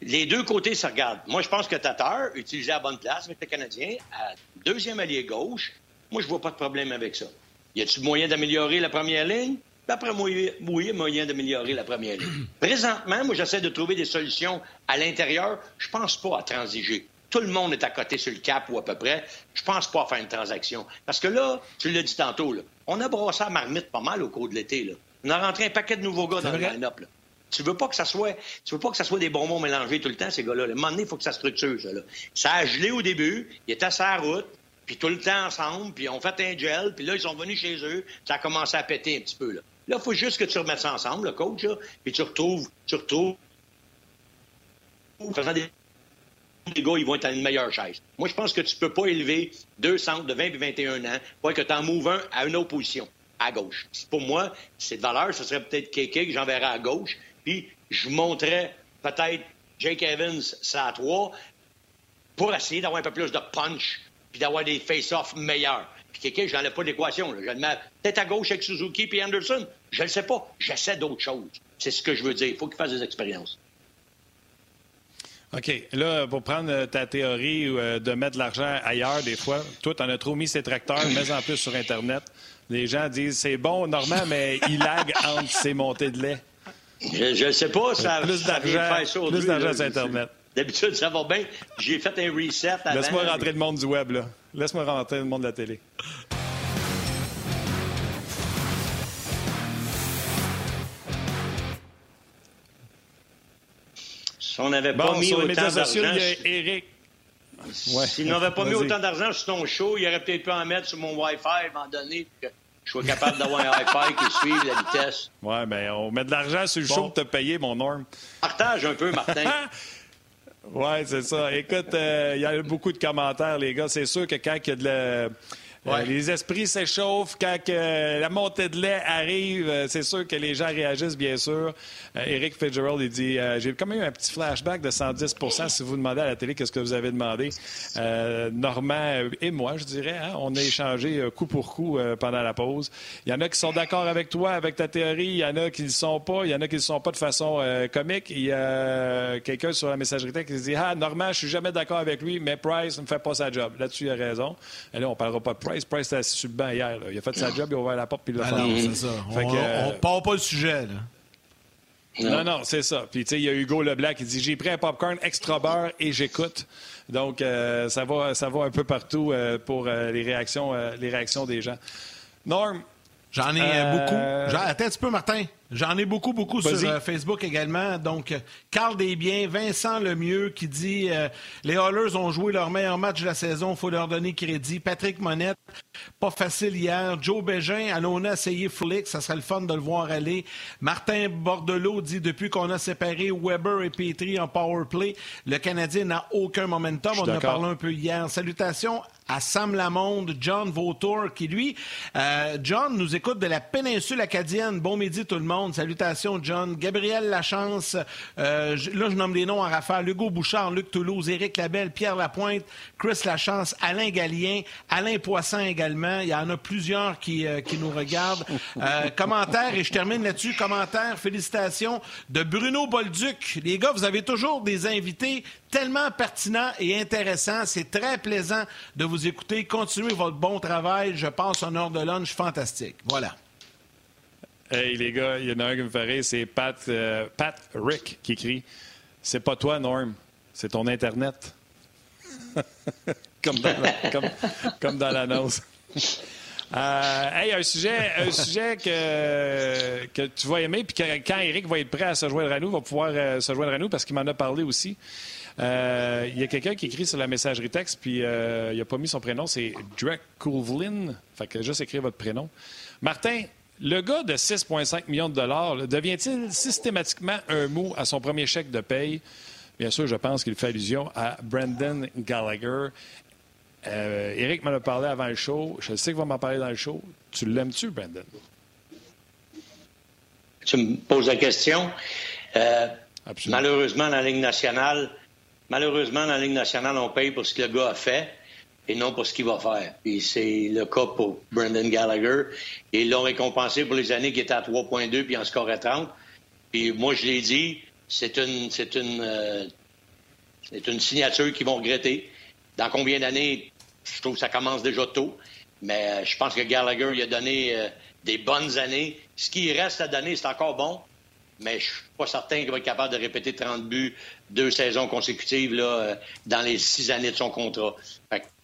les deux côtés se regardent. Moi, je pense que Tatar utilisait la bonne place avec le Canadien à deuxième allié gauche. Moi, je vois pas de problème avec ça. Y a-t-il moyen d'améliorer la première ligne? D'après moi, oui, il y a moyen d'améliorer la première ligne. *clears throat* Présentement, moi, j'essaie de trouver des solutions à l'intérieur. Je pense pas à transiger. Tout le monde est à côté sur le cap ou à peu près. Je pense pas à faire une transaction. Parce que là, tu l'as dit tantôt, là, on a brossé à marmite pas mal au cours de l'été. On a rentré un paquet de nouveaux gars dans le line-up. Tu veux pas que ça soit, tu veux pas que ça soit des bonbons mélangés tout le temps, ces gars-là. À un moment donné, il faut que ça structure, ça, là. Ça a gelé au début, il était à sa route, puis tout le temps ensemble, puis on fait un gel, puis là, ils sont venus chez eux, ça a commencé à péter un petit peu, là. Là, il faut juste que tu remettes ça ensemble, le coach, là, puis tu retrouves, tu retrouves, faisant des les gars, ils vont être à une meilleure chaise. Moi, je pense que tu peux pas élever deux centres de 20 et 21 ans pour que tu en mouves un à une autre position, à gauche. Pour moi, c'est de valeur. Ce serait peut-être Kéké que j'enverrais à gauche, puis je montrais peut-être Jake Evans, ça à trois, pour essayer d'avoir un peu plus de punch, puis d'avoir des face-offs meilleurs. Puis quelqu'un, je n'enlève pas l'équation. Je le mets peut-être à gauche avec Suzuki puis Anderson. Je ne sais pas. J'essaie d'autres choses. C'est ce que je veux dire. Il faut qu'il fasse des expériences. OK. Là, pour prendre ta théorie euh, de mettre de l'argent ailleurs, des fois, toi, tu en as trop mis ces tracteurs, *coughs* mets en plus sur Internet. Les gens disent c'est bon, Normand, mais *laughs* il lag entre ses montées de lait. Je ne sais pas, ça, plus d'argent, plus d'argent sur Internet. D'habitude, ça va bien. J'ai fait un reset Laisse-moi rentrer le monde du web, là. Laisse-moi rentrer le monde de la télé. Si on n'avait pas mis autant d'argent... Eric. S'il n'avait pas mis autant d'argent sur ton show, il aurait peut-être pu en mettre sur mon Wi-Fi à un moment donné que je sois capable d'avoir un Wi-Fi qui suive la vitesse. Ouais, mais on met de l'argent sur le show pour te payer, mon norme. Partage un peu, Martin. *laughs* oui, c'est ça. Écoute, euh, il y a beaucoup de commentaires, les gars. C'est sûr que quand il y a de la euh, les esprits s'échauffent quand la montée de lait arrive. Euh, c'est sûr que les gens réagissent, bien sûr. Euh, Eric Fitzgerald, il dit J'ai quand même eu un petit flashback de 110 si vous demandez à la télé qu'est-ce que vous avez demandé. Normand et moi, je dirais, hein, on a échangé coup pour coup pendant la pause. Il y en a qui sont d'accord avec toi, avec ta théorie. Il y en a qui ne le sont pas. Il y en a qui ne le sont pas de façon comique. Il y a quelqu'un sur la messagerie qui dit Ah, Normand, je suis jamais d'accord avec lui, mais Price ne fait pas sa job. Là-dessus, il a raison. Et on parlera pas de Price. Price était assis sur le banc hier. Il a fait sa job, il a ouvert la porte, puis il l'a ah fait. c'est ça. on, ne part pas le sujet, là. Non, non, c'est ça. Puis, tu sais, il y a Hugo Leblanc qui dit J'ai pris un popcorn extra beurre et j'écoute. Donc, euh, ça, va, ça va un peu partout euh, pour euh, les, réactions, les réactions des gens. Norm. J'en ai beaucoup. Attends un petit peu, Martin. J'en ai beaucoup, beaucoup sur euh, Facebook également. Donc, Carl Desbiens, Vincent Lemieux qui dit euh, Les Hallers ont joué leur meilleur match de la saison, il faut leur donner crédit. Patrick Monette, pas facile hier. Joe Bégin, allons essayer Flick, ça serait le fun de le voir aller. Martin Bordelot dit Depuis qu'on a séparé Weber et Petrie en power play, le Canadien n'a aucun momentum. On en a parlé un peu hier. Salutations à Sam Lamonde, John Vautour, qui lui, euh, John nous écoute de la péninsule acadienne. Bon midi tout le monde. Salutations, John. Gabriel Lachance. Euh, là, je nomme les noms en rafale. Hugo Bouchard, Luc Toulouse, Éric Labelle, Pierre Lapointe, Chris Lachance, Alain Gallien, Alain Poisson également. Il y en a plusieurs qui, euh, qui nous regardent. Euh, commentaire, et je termine là-dessus. Commentaire, félicitations de Bruno Bolduc. Les gars, vous avez toujours des invités tellement pertinents et intéressants. C'est très plaisant de vous écouter. Continuez votre bon travail. Je passe en heure de lunch fantastique. Voilà. Hey, les gars, il y en a un qui me ferait, c'est Pat, euh, Pat Rick qui écrit C'est pas toi, Norm, c'est ton Internet. *laughs* comme dans l'annonce. Euh, hey, un sujet, un sujet que, que tu vas aimer, puis quand Eric va être prêt à se joindre à nous, va pouvoir euh, se joindre à nous parce qu'il m'en a parlé aussi. Il y a quelqu'un qui écrit sur la messagerie texte, puis il n'a pas mis son prénom, c'est Drake Couvlin. Fait que juste écrire votre prénom. Martin, le gars de 6,5 millions de dollars devient-il systématiquement un mot à son premier chèque de paye? Bien sûr, je pense qu'il fait allusion à Brandon Gallagher. Euh, Eric m'en a parlé avant le show. Je sais qu'il va m'en parler dans le show. Tu l'aimes-tu, Brandon? Tu me poses la question. Euh, malheureusement, dans la Ligue nationale, malheureusement, dans la Ligue nationale, on paye pour ce que le gars a fait et non pour ce qu'il va faire. Et c'est le cas pour Brendan Gallagher. Et ils l'ont récompensé pour les années qui étaient à 3,2 puis en score à 30. Puis moi, je l'ai dit, c'est une, c'est une, euh, c'est une signature qu'ils vont regretter. Dans combien d'années, je trouve que ça commence déjà tôt. Mais euh, je pense que Gallagher, il a donné euh, des bonnes années. Ce qui reste à donner, c'est encore bon mais je suis pas certain qu'il va être capable de répéter 30 buts deux saisons consécutives là, euh, dans les six années de son contrat.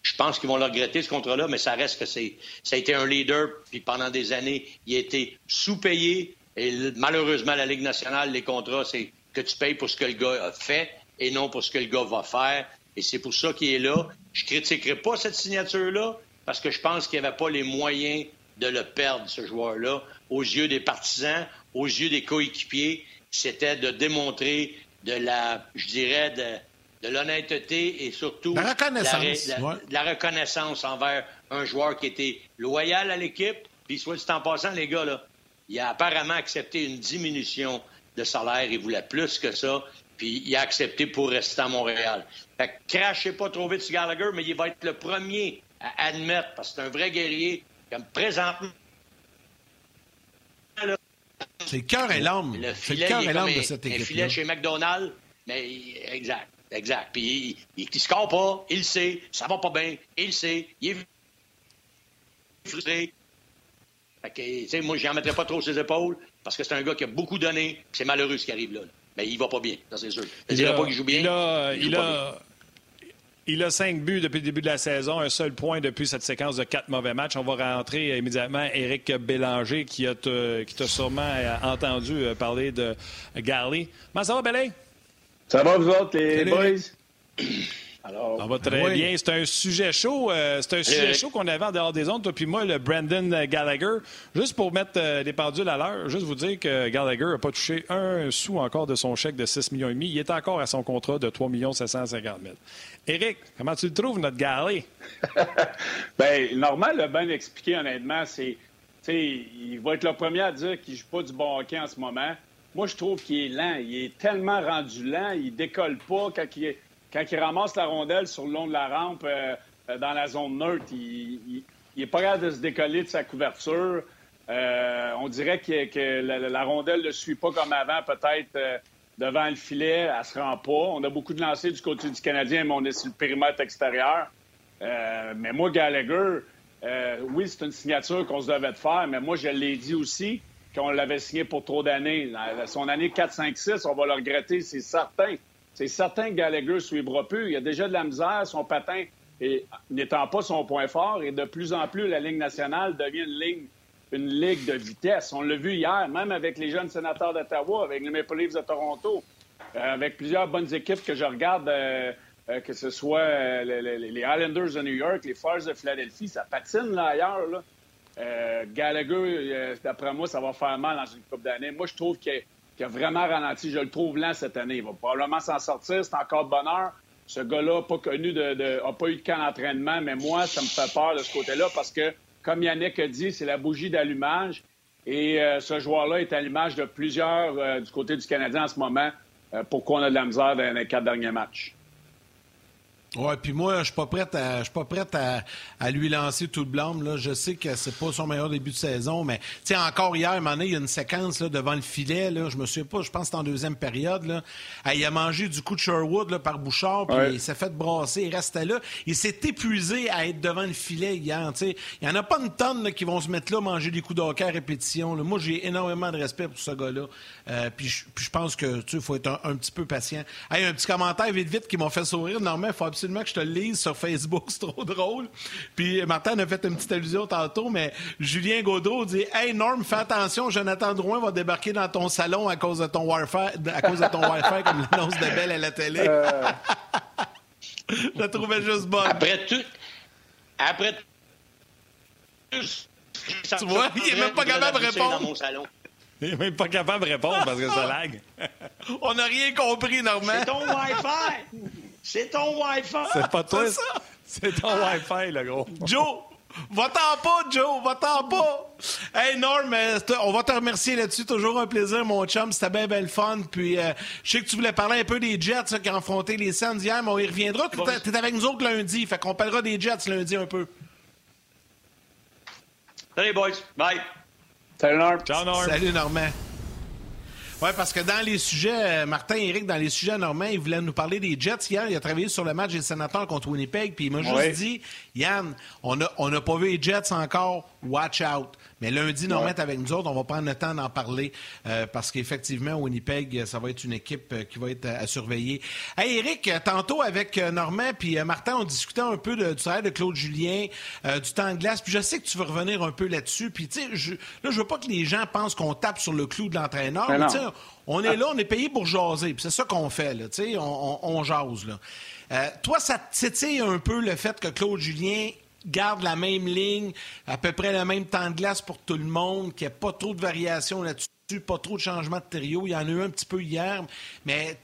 je pense qu'ils vont le regretter, ce contrat-là, mais ça reste que c'est ça a été un leader, puis pendant des années, il a été sous-payé. Et malheureusement, la Ligue nationale, les contrats, c'est que tu payes pour ce que le gars a fait et non pour ce que le gars va faire. Et c'est pour ça qu'il est là. Je critiquerai pas cette signature-là parce que je pense qu'il n'y avait pas les moyens de le perdre, ce joueur-là, aux yeux des partisans, aux yeux des coéquipiers, c'était de démontrer de la, je dirais, de, l'honnêteté et surtout la reconnaissance, la, reconnaissance envers un joueur qui était loyal à l'équipe. Puis soit dit en passant, les gars, là, il a apparemment accepté une diminution de salaire. Il voulait plus que ça. Puis il a accepté pour rester à Montréal. Fait que crachez pas trop vite sur Gallagher, mais il va être le premier à admettre, parce que c'est un vrai guerrier, comme présentement, c'est le cœur et l'âme. C'est le cœur et l'âme de cette équipe. Un filet chez McDonald's, mais exact, exact. Puis il, ne score pas, il le sait, ça va pas bien, il le sait, il est frustré. Fait que, tu sais, moi, j'en mettrais pas trop ses épaules parce que c'est un gars qui a beaucoup donné. C'est malheureux ce qui arrive là. Mais il va pas bien, ça c'est sûr. Je dirais pas qu'il joue bien. Il a, il, a, Il a cinq buts depuis le début de la saison, un seul point depuis cette séquence de quatre mauvais matchs. On va rentrer immédiatement Éric Bélanger qui t'a sûrement euh, entendu euh, parler de Garley. Comment ça va, Belay? Ça va, vous autres, les boys? *clears throat* Alors, ça va très bien. C'est un sujet chaud. Euh, c'est un sujet chaud qu'on avait en dehors des ondes, toi puis moi, le Brandon Gallagher. Juste pour mettre euh, les pendules à l'heure, juste vous dire que Gallagher n'a pas touché un sou encore de son chèque de 6 millions et demi. Il est encore à son contrat de 3 750 000. Éric, comment tu le trouves, notre Galley? *laughs* bien, normal, le bien expliqué, honnêtement, c'est il va être le premier à dire qu'il ne joue pas du bon hockey en ce moment. Moi, je trouve qu'il est lent. Il est tellement rendu lent. Il décolle pas quand il est quand il ramasse la rondelle sur le long de la rampe euh, euh, dans la zone neutre, il n'est pas capable de se décoller de sa couverture. Euh, on dirait que, la, rondelle ne suit pas comme avant, peut-être devant le filet, elle ne se rend pas. On a beaucoup de lancers du côté du Canadien, mais on est sur le périmètre extérieur. mais moi, Gallagher, oui, c'est une signature qu'on se devait de faire, mais moi, je l'ai dit aussi qu'on l'avait signé pour trop d'années. Son année 4-5-6, on va le regretter, c'est certain. C'est certain que Gallagher suivra plus. Il a déjà de la misère, son patin n'étant pas son point fort, et de plus en plus, la Ligue nationale devient une ligue de vitesse. On l'a vu hier, même avec les jeunes sénateurs d'Ottawa, avec les Maple Leafs de Toronto, euh, avec plusieurs bonnes équipes que je regarde, euh, euh, que ce soit les, Islanders de New York, les Flyers de Philadelphie, ça patine là ailleurs. Gallagher, d'après moi, ça va faire mal dans une coupe d'années. Moi, je trouve que qui a vraiment ralenti. Je le trouve lent cette année. Il va probablement s'en sortir. C'est encore de bonheur. Ce gars-là pas connu de, pas eu de camp d'entraînement, mais moi, ça me fait peur de ce côté-là parce que, comme Yannick a dit, c'est la bougie d'allumage. Et euh, ce joueur-là est à l'image de plusieurs euh, du côté du Canadien en ce moment. Euh, pourquoi on a de la misère dans les quatre derniers matchs? Oui, puis moi, je suis pas prête à je suis pas prête à, lui lancer tout le blâme. Là. Je sais que c'est pas son meilleur début de saison, mais tu encore hier, il y a une séquence là, devant le filet. Là, je me souviens pas, je pense que c'est en deuxième période. Là. il a mangé du coup de Sherwood là, par Bouchard, puis il s'est fait brasser, il restait là. Il s'est épuisé à être devant le filet hier. Il y en a pas une tonne qui vont se mettre là, manger des coups d'hockey à répétition. Là. Moi, j'ai énormément de respect pour ce gars-là. Euh, puis je pense que tu faut être un, petit peu patient. Hey, un petit commentaire vite vite qui m'a fait sourire. Normalement, il faut que je te lise sur Facebook, *laughs* c'est trop drôle. Puis Martin a fait une petite allusion tantôt, mais Julien Gaudreau dit Hey Norm, fais attention, Jonathan Drouin va débarquer dans ton salon à cause de ton Wi-Fi, à cause de ton Wi-Fi comme l'annonce de Belle à la télé. Euh. *laughs* Je la trouvais juste bonne. Après tout. Après tout. Tu vois, il est même pas capable de répondre. Il n'est même pas capable de répondre parce que ça lag. *laughs* On n'a rien compris, Normand. C'est ton Wi-Fi. C'est ton Wi-Fi! C'est pas toi, c'est ton Wi-Fi, le gros. *laughs* Joe! Va-t'en pas, Joe! Va-t'en pas! Hey, Norm, euh, on va te remercier là-dessus. Toujours un plaisir, mon chum. C'était bien belle fun. Puis, euh, je sais que tu voulais parler un peu des Jets qui ont affronté les Suns hier, mais on y reviendra. Tu es avec nous autres lundi. Fait qu'on parlera des Jets lundi un peu. Salut, boys. Bye. Salut, Norm. Ciao, Norm. Salut, Normand. Oui, parce que dans les sujets, euh, Martin et Eric, dans les sujets normands, il voulait nous parler des Jets hier. Il a travaillé sur le match des sénateurs contre Winnipeg, puis il m'a juste dit Yann, on n'a on a pas vu les Jets encore, watch out. Mais lundi, Normand est avec nous autres. On va prendre le temps d'en parler euh, parce qu'effectivement, Winnipeg, ça va être une équipe euh, qui va être à, surveiller. Hey, Eric, tantôt avec Normand puis Martin, on discutait un peu du travail de Claude Julien, du temps de glace. Puis je sais que tu veux revenir un peu là-dessus. Puis, tu sais, je, là, je veux pas que les gens pensent qu'on tape sur le clou de l'entraîneur. On est là, on est payé pour jaser. c'est ça qu'on fait, là, on, on, jase. Là. Euh, toi, ça te un peu le fait que Claude Julien garde la même ligne, à peu près le même temps de glace pour tout le monde, qu'il n'y ait pas trop de variations là-dessus, pas trop de changements de trio. Il y en a eu un petit peu hier, mais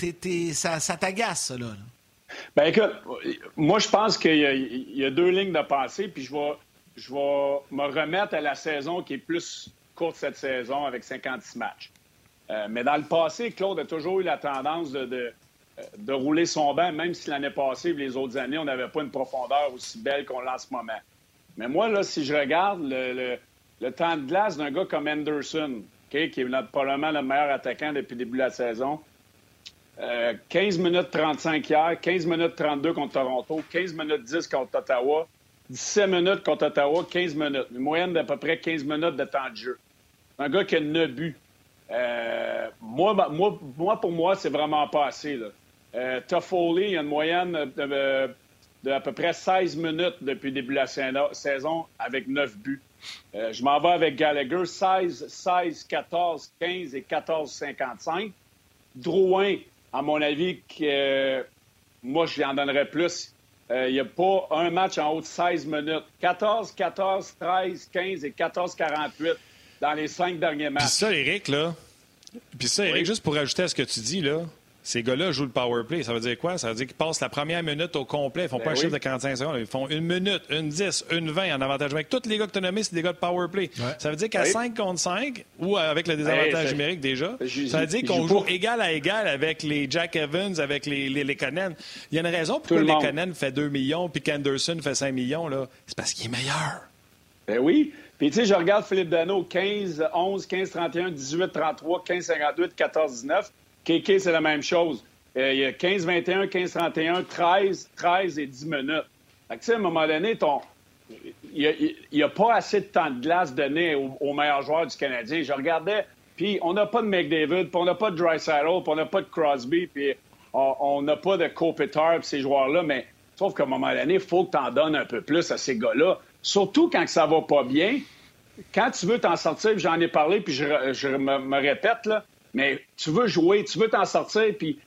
ça, t'agace, ça, là. Ben écoute, moi, je pense qu'il y, a deux lignes de passé, puis je vais, je me remettre à la saison qui est plus courte cette saison avec 56 matchs. Euh, mais dans le passé, Claude a toujours eu la tendance de, de, rouler son banc, même si l'année passée, les autres années, on n'avait pas une profondeur aussi belle qu'on l'a en ce moment. Mais moi, là, si je regarde le, temps de glace d'un gars comme Anderson, qui est probablement le meilleur attaquant depuis le début de la saison, 15 euh, minutes 35 hier, 15 minutes 32 contre Toronto, 15 minutes 10 contre Ottawa, 17 minutes contre Ottawa, 15 minutes. Une moyenne d'à peu près 15 minutes de temps de jeu. Un gars qui a 9 buts. Euh, moi, moi, moi, pour moi, c'est vraiment pas assez. Là. Euh, Toffoli, il y a une moyenne de de à peu près 16 minutes depuis le début de la saison avec 9 buts. Euh, je m'en vais avec Gallagher, 16, 16, 14, 15 et 14, 55. Drouin, à mon avis, que, euh, moi, je lui en donnerais plus. Euh, il n'y a pas un match en haut de 16 minutes. 14, 14, 13, 15 et 14, 48 dans les cinq derniers matchs. Puis ça, Eric, là. Puis ça, Eric, juste pour ajouter à ce que tu dis, là, ces gars-là jouent le power play. Ça veut dire quoi? Ça veut dire qu'ils passent la première minute au complet. Ils font ben pas un chiffre de 45 secondes. Ils font une minute, une 10, une 20 en avantage numérique. Tous les gars que tu as nommés, c'est des gars de power play. Ça veut dire qu'à 5 contre 5, ou avec le désavantage numérique déjà, ça veut dire qu'on joue égal à égal avec les Jack Evans, avec les, les, les Conan. Il y a une raison pourquoi les Conan fait 2 millions puis qu'Anderson fait 5 millions. C'est parce qu'il est meilleur. Ben oui. Puis, tu sais, je regarde Philippe Dano, 15, 11, 15, 31, 18, 33, 15, 58, 14, 19. KK, c'est la même chose. Euh, il y a 15, 21, 15, 31, 13, 13 et 10 minutes. Fait que, à un moment donné, ton... il n'y a, pas assez de temps de glace donné aux, meilleurs joueurs du Canadien. Je regardais, puis on n'a pas de McDavid, puis on n'a pas de Drysdale, puis on n'a pas de Crosby, puis on n'a pas de Kopitar, puis ces joueurs-là, mais sauf qu'à un moment donné, il faut que tu en donnes un peu plus à ces gars-là. Surtout quand ça va pas bien. Quand tu veux t'en sortir, j'en ai parlé, puis je, me, me, répète, là, mais tu veux jouer, tu veux t'en sortir, puis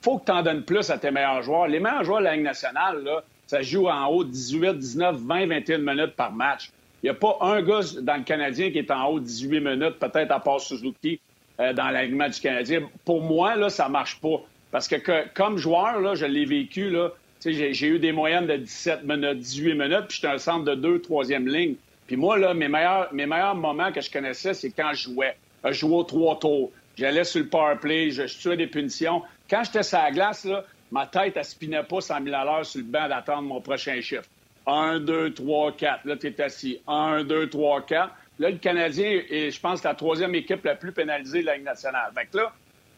faut que tu en donnes plus à tes meilleurs joueurs. Les meilleurs joueurs de la Ligue nationale, là, ça joue en haut de 18, 19, 20, 21 minutes par match. Il n'y a pas un gars dans le Canadien qui est en haut de 18 minutes, peut-être à part Suzuki, euh, dans l'alignement du Canadien. Pour moi, là, ça marche pas. Parce que, comme joueur, là, je l'ai vécu, j'ai eu des moyennes de 17 minutes, 18 minutes, puis j'étais un centre de deux, troisième ligne. Puis moi, là, mes meilleurs, mes meilleurs moments que je connaissais, c'est quand je jouais. Je jouais aux trois tours. J'allais sur le power play, je, je tuais des punitions. Quand j'étais sur la glace, là, ma tête, elle spinait pas 100 000 à l'heure sur le banc d'attendre mon prochain chiffre. 1, 2, 3, 4. Là, tu es assis. 1, 2, 3, 4. Là, le Canadien est, je pense, la troisième équipe la plus pénalisée de la Ligue nationale. Fait que là,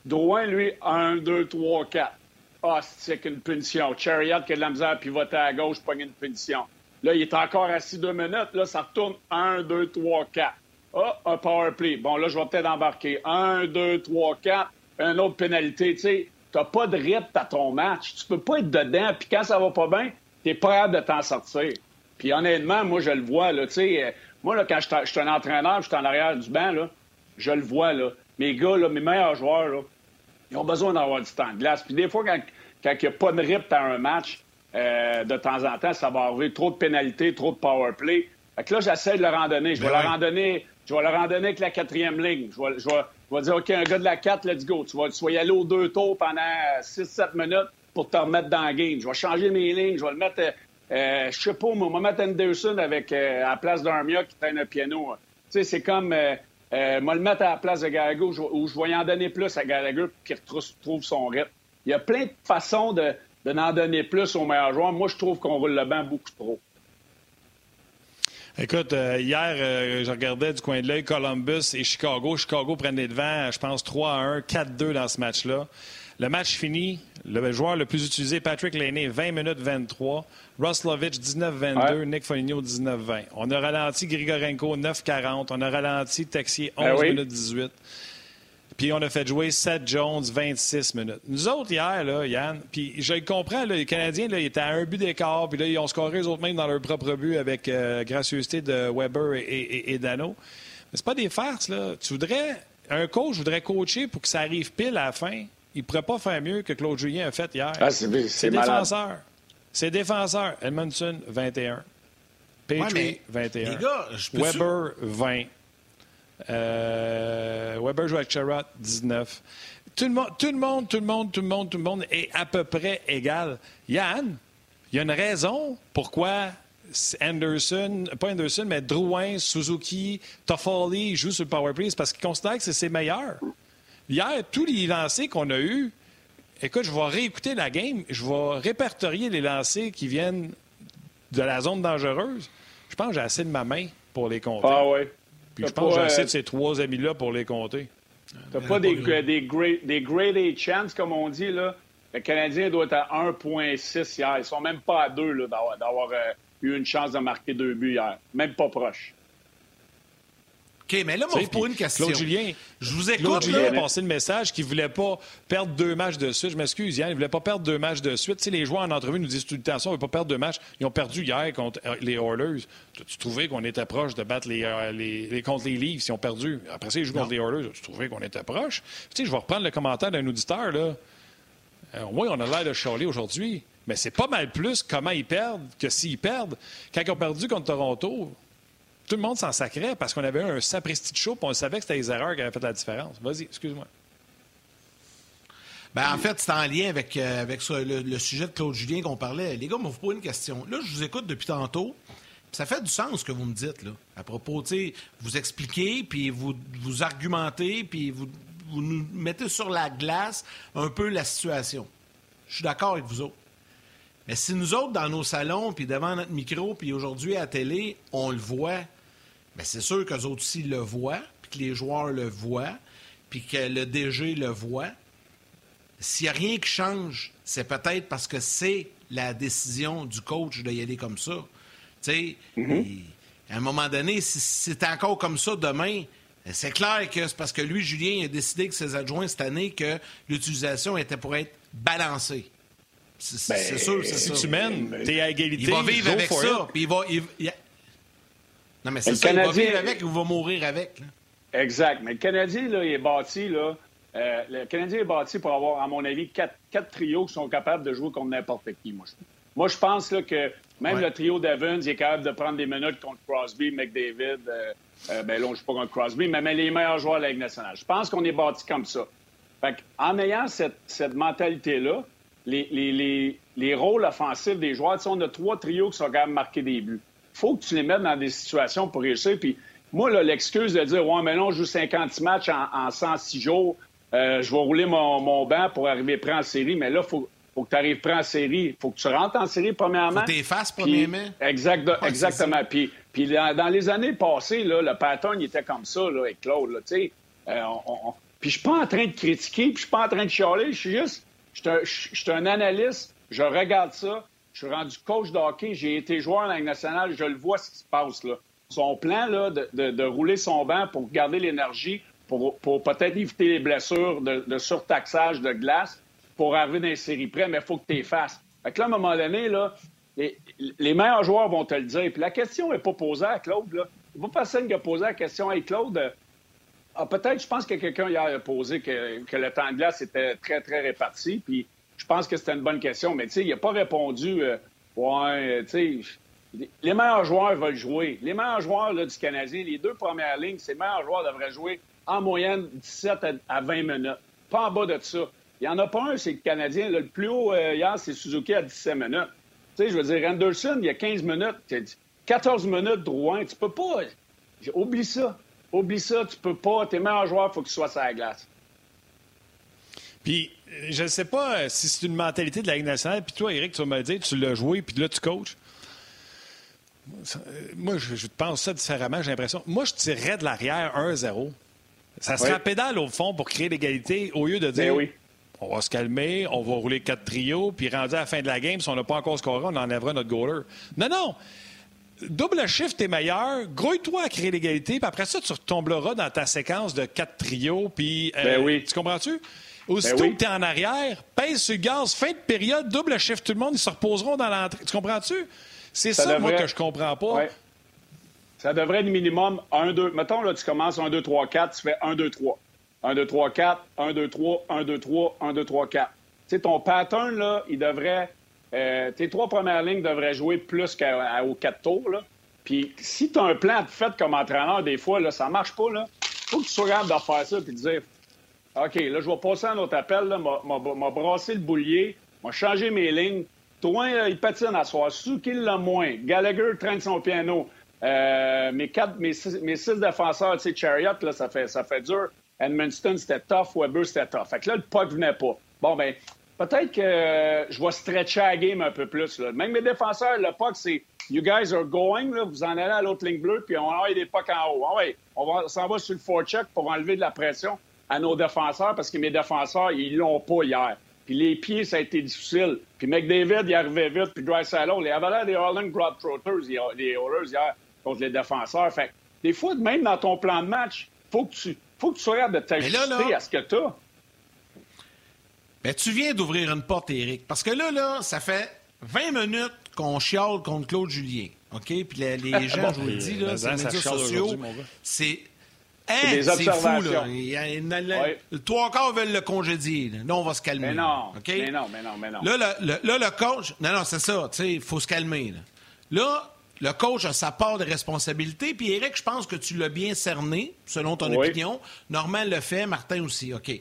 Drouin, lui, 1, 2, 3, 4. Ah, c'est qu'une punition. Chariot qui a de la misère à pivoter à gauche, pas une punition. Là, il est encore assis deux minutes. Là, ça retourne 1, 2, 3, 4. Ah, un power play. Bon, là, je vais peut-être embarquer. 1, 2, 3, 4. Un autre pénalité. Tu sais, n'as pas de rythme à ton match. Tu peux pas être dedans. Puis quand ça va pas bien, tu n'es pas capable de t'en sortir. Puis honnêtement, moi, je le vois. Là, euh, moi, là, quand je suis un entraîneur, je suis en arrière du banc, là, je le vois. Là. Mes gars, là, mes meilleurs joueurs, là, ils ont besoin d'avoir du temps de glace. Puis des fois, quand il n'y a pas de rythme à un match, euh, de temps en temps, ça va arriver trop de pénalités, trop de power play. Fait que là, j'essaie de leur en donner. Je vais leur en donner. Je vais leur en donner avec la quatrième ligne. Je vais, dire, OK, un gars de la 4, let's go. Tu vas, y aller aux deux tours pendant 6-7 minutes pour te remettre dans le game. Je vais changer mes lignes. Je vais le mettre, euh, euh je sais pas, moi, je vais mettre Anderson avec, euh, à la place d'Armia qui traîne un piano. Tu sais, c'est comme, euh, euh, moi, le mettre à la place de Gallagher où je, vais en donner plus à Gallagher pour qu'il retrouve son rythme. Il y a plein de façons de, de n'en donner plus aux meilleurs joueurs. Moi, je trouve qu'on roule le banc beaucoup trop. Écoute, euh, hier, euh, je regardais du coin de l'œil Columbus et Chicago. Chicago prenait devant, je pense, 3 à 1, 4-2 dans ce match-là. Le match fini, le joueur le plus utilisé, Patrick Laney, 20 minutes 23. Roslovich, 19-22. Nick Foligno, 19-20. On a ralenti Grigorenko, 9-40. On a ralenti Texier, 11 ben minutes 18. Puis on a fait jouer Seth Jones 26 minutes. Nous autres, hier, là, Yann, puis je le comprends, les Canadiens, là, ils étaient à un but d'écart, puis là, ils ont scoré eux autres même dans leur propre but avec euh, gracieuseté de Weber et, Dano. Mais c'est pas des farces, là. Tu voudrais, un coach voudrait coacher pour que ça arrive pile à la fin. Il pourrait pas faire mieux que Claude Julien a fait hier. Ah, c'est défenseur. C'est défenseur. Edmondson, 21. Petrie, 21. Les gars, Weber, 20. Euh, Weber joue avec Sherrod, 19. Tout le, monde, tout le monde, tout le monde, tout le monde, tout le monde est à peu près égal. Yann, il y a une raison pourquoi Anderson, pas Anderson, mais Drouin, Suzuki, Toffoli jouent sur le. C'est parce qu'ils considèrent que c'est ses meilleurs. Hier, tous les lancers qu'on a eus, écoute, je vais réécouter la game, je vais répertorier les lancers qui viennent de la zone dangereuse. Je pense que j'ai assez de ma main pour les compter. Ah ouais. Puis je pense que j'ai assez de ces trois amis-là pour les compter. T'as pas des, des, great, des great A chance, comme on dit, là? Le Canadien doit être à 1,6 hier. Ils sont même pas à 2 d'avoir euh, eu une chance de marquer deux buts hier. Même pas proche. OK. Mais là, moi, vous pose une question. Claude Julien, je vous écoute. Claude Julien a passé le message qu'il ne voulait pas perdre deux matchs de suite. Je m'excuse, Yann, il ne voulait pas perdre deux matchs de suite. Tu sais, les joueurs en entrevue nous disent tout le temps ça, on ne veut pas perdre deux matchs. Ils ont perdu hier contre euh, les Oilers. Tu trouvais qu'on était proche de battre les, euh, les, contre les Leafs, ils ont perdu. Après ça, ils jouent contre les Oilers. Tu trouvais qu'on était proche. Tu sais, je vais reprendre le commentaire d'un auditeur, là. Euh, au moins, on a l'air de chialer aujourd'hui. Mais c'est pas mal plus comment ils perdent que s'ils perdent. Quand ils ont perdu contre Toronto, tout le monde s'en sacrait parce qu'on avait un sapristi de et on savait que c'était les erreurs qui avaient fait la différence. Vas-y, excuse-moi. Ben, en fait, c'est en lien avec, euh, avec le, sujet de Claude Julien qu'on parlait. Les gars, moi, vous posez une question. Là, je vous écoute depuis tantôt. Ça fait du sens ce que vous me dites, là. À propos, tu vous expliquez, puis vous, vous argumentez, puis vous, vous nous mettez sur la glace un peu la situation. Je suis d'accord avec vous autres. Mais si nous autres, dans nos salons, puis devant notre micro, puis aujourd'hui à la télé, on le voit, bien c'est sûr qu'eux autres aussi le voient, puis que les joueurs le voient, puis que le DG le voit. S'il n'y a rien qui change, c'est peut-être parce que c'est la décision du coach de y aller comme ça. Tu sais, mm-hmm. à un moment donné, si c'est encore comme ça demain, c'est clair que c'est parce que lui, Julien, a décidé que ses adjoints cette année que l'utilisation était pour être balancée. C'est ben, sûr, c'est Si tu mènes, t'es à égalité. Il va vivre avec ça. Puis il va, Non, mais c'est ça, Canadien... il va vivre avec ou va mourir avec. Exact. Mais le Canadien, là, il est bâti, là. Euh, le Canadien est bâti pour avoir, à mon avis, quatre, quatre trios qui sont capables de jouer contre n'importe qui. Moi, je, moi, je pense là, que même le trio d'Evans il est capable de prendre des minutes contre Crosby, McDavid. Euh, euh, ben là, je ne joue pas contre Crosby, mais, mais les meilleurs joueurs de la Ligue nationale. Je pense qu'on est bâti comme ça. Fait en ayant cette, cette mentalité-là, les, les, rôles offensifs des joueurs. on a trois trios qui sont capables de marquer des buts. Il faut que tu les mettes dans des situations pour réussir. Puis moi, l'excuse de dire Ouais, mais non, je joue 50 matchs en, 106 jours, euh, je vais rouler mon, mon, banc pour arriver prêt en série, mais là, il faut, faut que tu arrives prêt en série. Il faut que tu rentres en série, premièrement. Faut que premièrement. Exact, exactement. Puis, puis dans, les années passées, là, le pattern il était comme ça là, avec Claude. Là, euh, Puis je suis pas en train de critiquer, puis je suis pas en train de chialer. Je suis juste je suis un analyste, je regarde ça. Je suis rendu coach de hockey, j'ai été joueur en Ligue nationale, je le vois ce qui se passe là. Son plan là, de, rouler son banc pour garder l'énergie, pour, peut-être éviter les blessures de, surtaxage de glace, pour arriver dans les séries près, mais il faut que tu fasses. Fait que là, à un moment donné, là, les, meilleurs joueurs vont te le dire. Puis la question n'est pas posée à Claude. Il n'y a pas personne qui a posé la question à Claude. Ah, peut-être, je pense que quelqu'un hier a posé que, le temps de glace était très, très réparti. Puis je pense que c'était une bonne question. Mais tu sais, il n'a pas répondu. Euh, ouais, tu sais, les meilleurs joueurs veulent jouer. Les meilleurs joueurs du Canadien, les deux premières lignes, ces meilleurs joueurs devraient jouer en moyenne 17 à 20 minutes. Pas en bas de ça. Il n'y en a pas un, c'est le Canadien. le plus haut euh, hier, c'est Suzuki à 17 minutes. Tu sais, je veux dire, Anderson, il y a 15 minutes. 14 minutes, Drouin. Tu peux pas. Oublie ça. Oublie ça, tu peux pas. Tes meilleurs joueurs, il faut qu'ils soient sur la glace. Puis, je ne sais pas euh, si c'est une mentalité de la Ligue nationale. Puis toi, Eric, tu vas me dire, tu l'as joué, puis là, tu coaches. Euh, moi, je, pense ça différemment, j'ai l'impression. Moi, je tirerais de l'arrière 1-0. Ça serait pédale au fond pour créer l'égalité au lieu de ben dire on va se calmer, on va rouler quatre trios, puis rendu à la fin de la game, si on n'a pas encore scoré, on enlèvera notre goaler. Non, non double shift est meilleur, grouille-toi à créer l'égalité, puis après ça, tu retomberas dans ta séquence de quatre trios, puis... Euh, ben oui. Tu comprends-tu? Aussitôt ben que tu es en arrière, pèse sur le gaz, fin de période, double shift tout le monde, ils se reposeront dans l'entrée. Tu comprends-tu? C'est ça, moi, que je comprends pas. Ça devrait être minimum 1, 2. Mettons, là, tu commences 1, 2, 3, 4, tu fais 1, 2, 3. 1, 2, 3, 4, 1, 2, 3, 1, 2, 3, 1, 2, 3, 4. Tu sais, ton pattern, là, il devrait euh, tes trois premières lignes devraient jouer plus qu'aux quatre tours. Là. Puis si tu as un plan de fait comme entraîneur, des fois, là, ça marche pas. Il faut que tu sois capable de faire ça et de dire OK, là, je vais passer un autre appel, m'a brasser le boulier, m'a changé mes lignes. Toi, il patine à soir. Suki le moins? Gallagher traîne son piano. Euh, mes, quatre, mes, six, défenseurs, tu sais, Chariot, là, ça fait, ça fait dur. Edmundston, c'était tough. Weber, c'était tough. Fait que là, le puck venait pas. Bon, ben, peut-être que je vais stretcher la game un peu plus. Là. Même mes défenseurs, le puck, c'est You guys are going, là, vous en allez à l'autre ligne bleue, puis on a des pucks en haut. Ah ouais, on s'en va sur le forecheck pour enlever de la pression à nos défenseurs parce que mes défenseurs, ils l'ont pas hier. Puis les pieds, ça a été difficile. Puis McDavid, il arrivait vite, puis Dry Salon, il avait l'air des Harlan Globetrotters, les Oilers hier, contre les défenseurs. Fait Des fois, même dans ton plan de match, faut que tu, faut que tu sois capable de t'ajuster à ce que tu as. Ben, tu viens d'ouvrir une porte, Eric. Parce que là, là, ça fait 20 minutes qu'on chiale contre Claude Julien. OK? Puis les, les *laughs* gens, je vous le dis, là, les médias sociaux, c'est. C'est fou, là. Il Trois quarts veulent le congédier. Là. on va se calmer. Mais non, mais non, mais non, mais non. Là, le, là, le coach... Non, non, c'est ça. Il faut se calmer. Là. le coach a sa part de responsabilité. Puis Eric, je pense que tu l'as bien cerné, selon ton opinion. Normand le fait, Martin aussi. OK.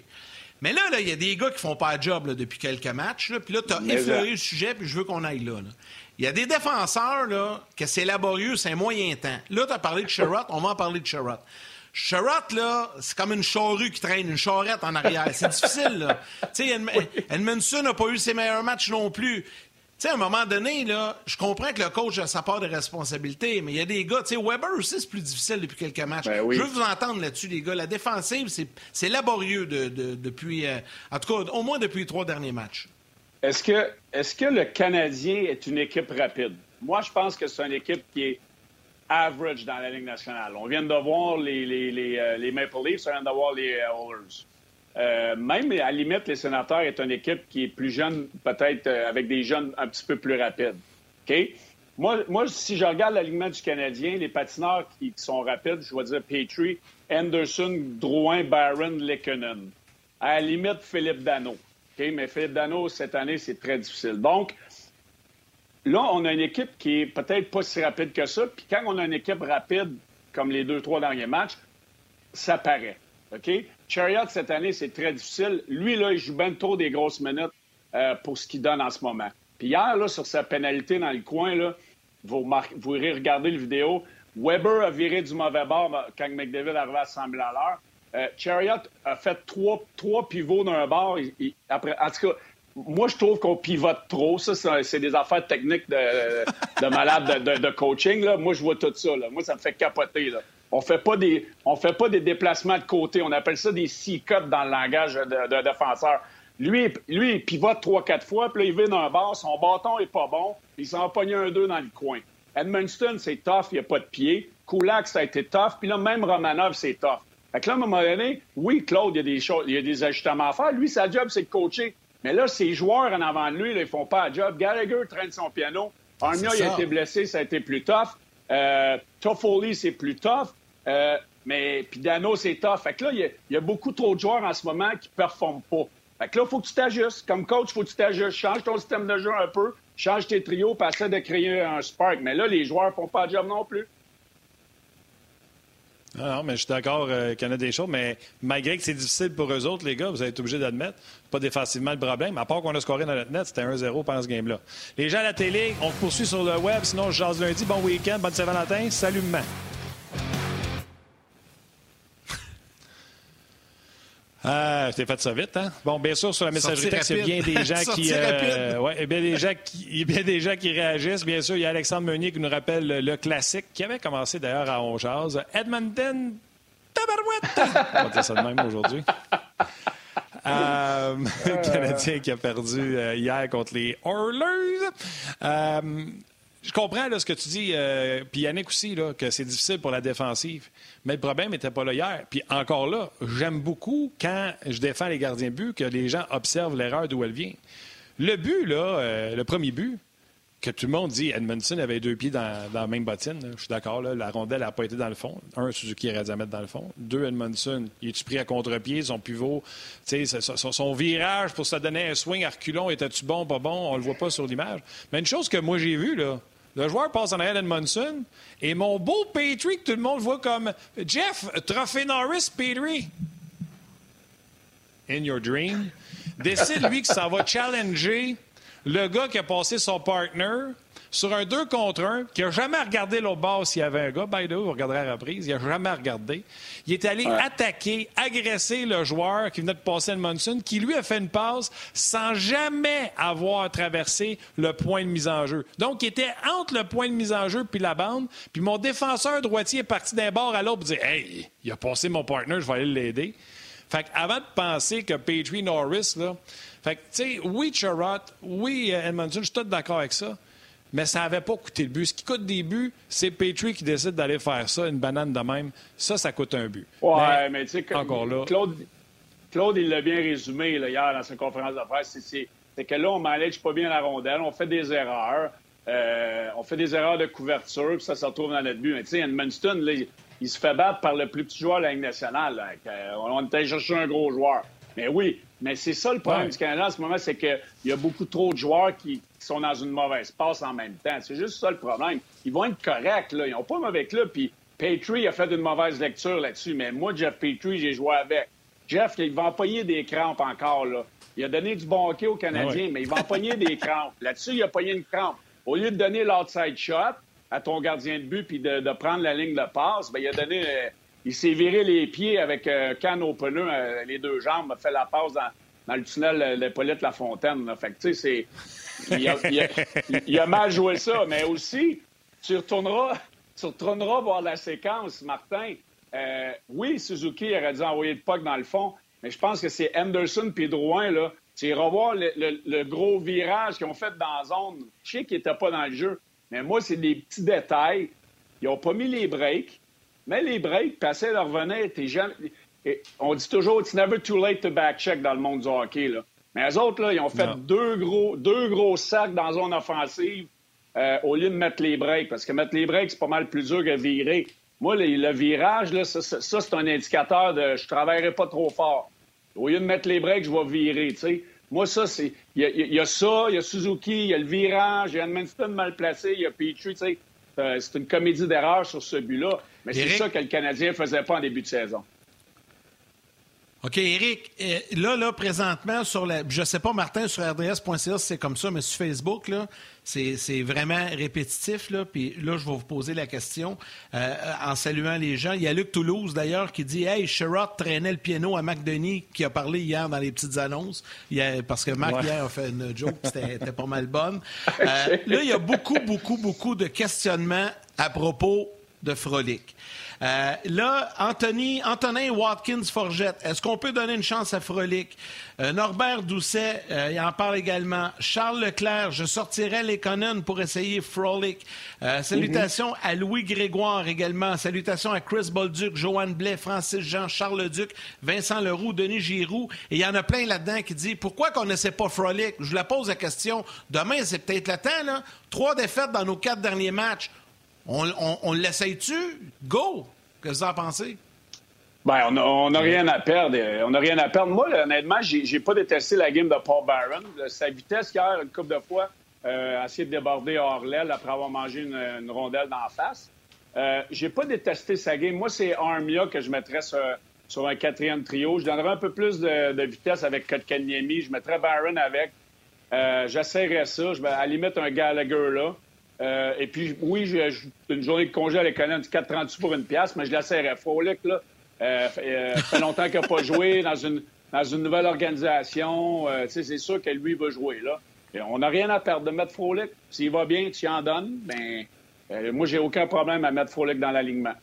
Mais là, il y a des gars qui font pas de job depuis quelques matchs. Puis là, tu as effleuré le sujet, puis je veux qu'on aille là. Il y a des défenseurs là, que c'est laborieux, c'est un moyen temps. Là, tu as parlé de Sherrod, on va en parler de Sherrod. Sherrod, là, c'est comme une charrue qui traîne, une charrette en arrière. C'est difficile, là. *laughs* Tu sais, Edmondson n'a pas eu ses meilleurs matchs non plus sais, à un moment donné, là, je comprends que le coach a sa part de responsabilité, mais il y a des gars, tu sais, Weber aussi, c'est plus difficile depuis quelques matchs. Ben je veux vous entendre là-dessus, les gars. La défensive, c'est laborieux depuis, euh, en tout cas, au moins depuis les trois derniers matchs. Est-ce que, est que le Canadien est une équipe rapide? Moi, je pense que c'est une équipe qui est average dans la Ligue nationale. On vient de voir les, les, les, euh, Maple Leafs, on vient de voir les Oilers. Euh, même à la limite, les sénateurs est une équipe qui est plus jeune, peut-être euh, avec des jeunes un petit peu plus rapides. OK? Moi, moi, si je regarde l'alignement du Canadien, les patineurs qui, sont rapides, je vais dire Petrie, Anderson, Drouin, Barron, Lekkonen. À la limite, Philippe Dano. OK? Mais Philippe Dano, cette année, c'est très difficile. Donc, là, on a une équipe qui est peut-être pas si rapide que ça. Puis quand on a une équipe rapide, comme les deux, trois derniers matchs, ça paraît. OK? Chariot, cette année, c'est très difficile. Lui, là, il joue bien trop des grosses minutes euh, pour ce qu'il donne en ce moment. Puis hier, sur sa pénalité dans le coin, là, vous, vous irez regarder le vidéo. Weber a viré du mauvais bord quand McDavid arrivait à 100 000 à l'heure. Euh, Chariot a fait trois, trois pivots d'un bord. après, en tout cas, moi, je trouve qu'on pivote trop. Ça, c'est des affaires techniques de, de malade de, coaching. Là. Moi, je vois tout ça. Là. Moi, ça me fait capoter. Là. On fait pas des, fait pas des déplacements de côté. On appelle ça des C-cuts dans le langage de, défenseur. Lui, lui, il pivote trois, quatre fois, puis là, il vient d'un bord, son bâton est pas bon, il s'en pogné un deux dans le coin. Edmundston, c'est tough, il n'y a pas de pied. Kulak, ça a été tough, puis là, même Romanov, c'est tough. Fait que là, à un moment donné, oui, Claude, il y a des choses, il y a des ajustements à faire. Lui, sa job, c'est de coacher. Mais là, ses joueurs en avant de lui, là, ils font pas la job. Gallagher traîne son piano. Armia, il a été blessé, ça a été plus tough. Euh, Toffoli, c'est plus tough. Euh, mais puis Dano, c'est tough. Fait que là, il y, a beaucoup trop de joueurs en ce moment qui ne performent pas. Fait que là, il faut que tu t'ajustes. Comme coach, il faut que tu t'ajustes. Change ton système de jeu un peu, change tes trios, essaie de créer un spark. Mais là, les joueurs ne font pas le job non plus. Ah non, mais je suis d'accord euh, qu'il y en a des choses, mais malgré que c'est difficile pour eux autres, les gars, vous êtes obligés d'admettre, pas défensivement le problème. À part qu'on a scoré dans notre net, c'était 1-0 pendant ce game-là. Les gens à la télé, on poursuit sur le web, sinon je jase lundi. Bon week-end, bonne Saint-Valentin, salut, Ah, t'es fait ça vite, hein? Bon, bien sûr, sur la messagerie texte, il y a bien des gens *laughs* qui. Euh, ouais, bien des gens qui, il y a bien des gens qui réagissent. Bien sûr, il y a Alexandre Meunier qui nous rappelle le, classique, qui avait commencé d'ailleurs à Ongeaz. Edmonton, tabarouette! *laughs* On va dire ça de même aujourd'hui. *laughs* Euh, le Canadien qui a perdu euh, hier contre les Oilers. Je comprends là, ce que tu dis, euh, puis Yannick aussi, là, que c'est difficile pour la défensive. Mais le problème n'était pas là hier. Puis encore là, j'aime beaucoup quand je défends les gardiens but que les gens observent l'erreur d'où elle vient. Le but, là, euh, le premier but, que tout le monde dit Edmondson avait deux pieds dans, la même bottine. Je suis d'accord, la rondelle n'a pas été dans le fond. Un, Suzuki aurait dû la mettre dans le fond. Deux, Edmondson, il est-tu pris à contre-pied, son pivot, son, son, virage pour se donner un swing à reculons, était-tu bon, pas bon? On le voit pas sur l'image. Mais une chose que moi j'ai vue, là, le joueur passe en arrière d'Edmondson. Et mon beau Petrie, que tout le monde voit comme Jeff, Trophée Norris Petrie. In your dream. Décide, lui, que ça va challenger le gars qui a passé son partner sur un 2 contre 1, qui n'a jamais regardé l'autre bord s'il y avait un gars. By the way, vous regarderez la reprise, il n'a jamais regardé. Il est allé attaquer, agresser le joueur qui venait de passer le Monson, qui lui a fait une passe sans jamais avoir traversé le point de mise en jeu. Donc, il était entre le point de mise en jeu puis la bande. Puis mon défenseur droitier est parti d'un bord à l'autre pour dire Hey, il a passé mon partner, je vais aller l'aider. Fait avant de penser que Petrie Norris, là, fait que, tu sais, oui, Charrot, oui, Edmondson, je suis tout d'accord avec ça. Mais ça n'avait pas coûté le but. Ce qui coûte des buts, c'est Petrie qui décide d'aller faire ça, une banane de même. Ça, ça coûte un but. Ouais, mais, tu sais, encore là. Claude, Claude, il l'a bien résumé là, hier dans sa conférence de presse. C'est que là, on manage pas bien la rondelle, on fait des erreurs. Euh, on fait des erreurs de couverture, puis ça se retrouve dans notre but. Mais tu sais, Edmundston, là, il, se fait battre par le plus petit joueur de la Ligue nationale. Euh, on était chercher un gros joueur. Mais oui, mais c'est ça le problème du Canada en ce moment, c'est qu'il y a beaucoup trop de joueurs qui, sont dans une mauvaise passe en même temps. C'est juste ça le problème. Ils vont être corrects, là. Ils n'ont pas un mauvais club. Puis Petrie a fait une mauvaise lecture là-dessus. Mais moi, Jeff Petrie, j'ai joué avec. Jeff, il va empoigner des crampes encore, là. Il a donné du bon hockey aux Canadiens, mais il va empoigner des crampes. Là-dessus, il a pogné une crampe. Au lieu de donner l'outside shot à ton gardien de but puis de, prendre la ligne de passe, bien, il a donné... Euh, il s'est viré les pieds avec euh, can au pneu, euh, les deux jambes, a fait la passe dans, le tunnel euh, La Fontaine. Fait que, tu sais, c'est... Il a, mal joué ça, mais aussi, tu retourneras, tu retourneras voir la séquence, Martin. oui, Suzuki aurait dû envoyer le puck dans le fond, mais je pense que c'est Anderson puis Drouin, là. Tu iras voir le, gros virage qu'ils ont fait dans la zone. Je sais qu'ils n'étaient pas dans le jeu, mais moi, c'est des petits détails. Ils n'ont pas mis les breaks. Mais les breaks, leur revenir, t'es jamais... On dit toujours, it's never too late to back check dans le monde du hockey. Là. Mais eux autres, là, ils ont fait deux gros, deux gros sacs dans la zone offensive euh, au lieu de mettre les breaks. Parce que mettre les breaks, c'est pas mal plus dur que virer. Moi, le, virage, là, ça, c'est un indicateur de je travaillerai pas trop fort. Au lieu de mettre les breaks, je vais virer. Moi, ça, c'est. Il y, a ça, il y a Suzuki, il y a le virage, il y a Edmundston mal placé, il y a Petrie. Euh, c'est une comédie d'erreur sur ce but-là. Mais c'est ça que le Canadien ne faisait pas en début de saison. OK, Eric, euh, là, là, présentement, sur la. Je sais pas, Martin, sur RDS.ca, c'est comme ça, mais sur Facebook, là, c'est vraiment répétitif, là. Puis là, je vais vous poser la question euh, en saluant les gens. Il y a Luc Toulouse, d'ailleurs, qui dit Hey, Sherrod traînait le piano à Mac Denis, qui a parlé hier dans les petites annonces. parce que Mac, hier, a fait une joke, c'était pas mal bonne. *laughs* Euh, là, il y a beaucoup, beaucoup, beaucoup de questionnements à propos de Frolic. Euh, là, Anthony, Antonin Watkins Forgette, est-ce qu'on peut donner une chance à Frolic? Euh, Norbert Doucet, euh, il en parle également. Charles Leclerc, je sortirai les Conan pour essayer Frolic. salutations à Louis Grégoire également. Salutations à Chris Bolduc, Joanne Blais, Francis Jean, Charles Duc, Vincent Leroux, Denis Giroux. Et il y en a plein là-dedans qui disent pourquoi qu'on ne sait pas Frolic? Je la pose la question. Demain, c'est peut-être le temps, là. Trois défaites dans nos quatre derniers matchs. On, on, l'essaye-tu? Go! Qu'est-ce que vous en pensez? Bien, on n'a rien à perdre. On n'a rien à perdre. Moi, honnêtement, j'ai, pas détesté la game de Paul Barron. Sa vitesse hier, une couple de fois, euh, a essayé de déborder hors l'aile après avoir mangé une, rondelle d'en face. Euh, j'ai pas détesté sa game. Moi, c'est Armia que je mettrais sur, un quatrième trio. Je donnerais un peu plus de, vitesse avec Kotkaniemi. Je mettrais Barron avec. Euh, j'essaierais ça. Je à la limite un Gallagher là. Euh, et puis, oui, j'ai une journée de congé à l'école de 4,38 pour une pièce, mais je la serrais. Frolic, là, euh, euh, fait longtemps qu'il n'a pas joué dans une, dans une nouvelle organisation. Euh, c'est sûr que lui va jouer, là. Et on n'a rien à perdre de mettre Frolic. S'il va bien, tu en donnes. Ben, moi, j'ai aucun problème à mettre Frolic dans l'alignement.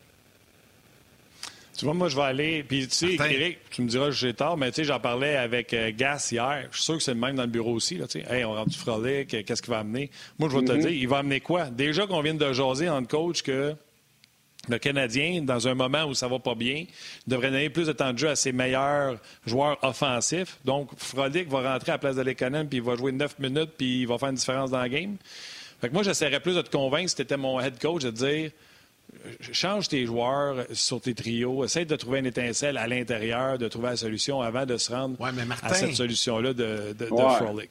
Tu vois, moi, je vais aller. Puis, tu sais, Eric, tu me diras que j'ai tort, mais tu sais, j'en parlais avec euh, Gas hier. Je suis sûr que c'est le même dans le bureau aussi. Là, tu sais. Hey, on rentre du frolic, euh, qu'est-ce qu'il va amener? Moi, je vais te mm-hmm. dire, il va amener quoi? Déjà qu'on vient de jaser entre coach que le Canadien, dans un moment où ça va pas bien, devrait donner plus de temps de jeu à ses meilleurs joueurs offensifs. Donc, Frolic va rentrer à la place de l'économie, puis il va jouer neuf minutes, puis il va faire une différence dans le game. Fait que moi, j'essaierais plus de te convaincre, si tu étais mon head coach, de dire change tes joueurs sur tes trios, essaie de trouver une étincelle à l'intérieur, de trouver la solution avant de se rendre à cette solution-là de, de, Frolic.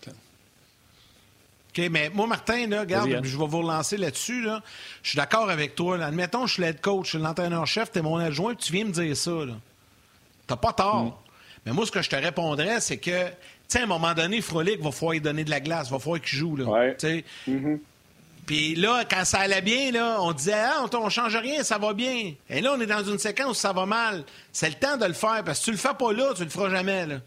OK, mais moi, Martin, là, regarde, je vais vous relancer là-dessus. Je suis d'accord avec toi. Admettons, je suis l'aide coach, je suis l'entraîneur-chef, tu es mon adjoint, tu viens me dire ça. Tu pas tort. Mm. Mais moi, ce que je te répondrais, c'est que, tu sais, à un moment donné, Frolic va falloir lui donner de la glace, va falloir qu'il joue. Là, mm-hmm. Puis là, quand ça allait bien, là, on disait Ah, on, ne change rien, ça va bien. Et là, on est dans une séquence où ça va mal. C'est le temps de le faire, parce que tu le fais pas là, tu le feras jamais. Là.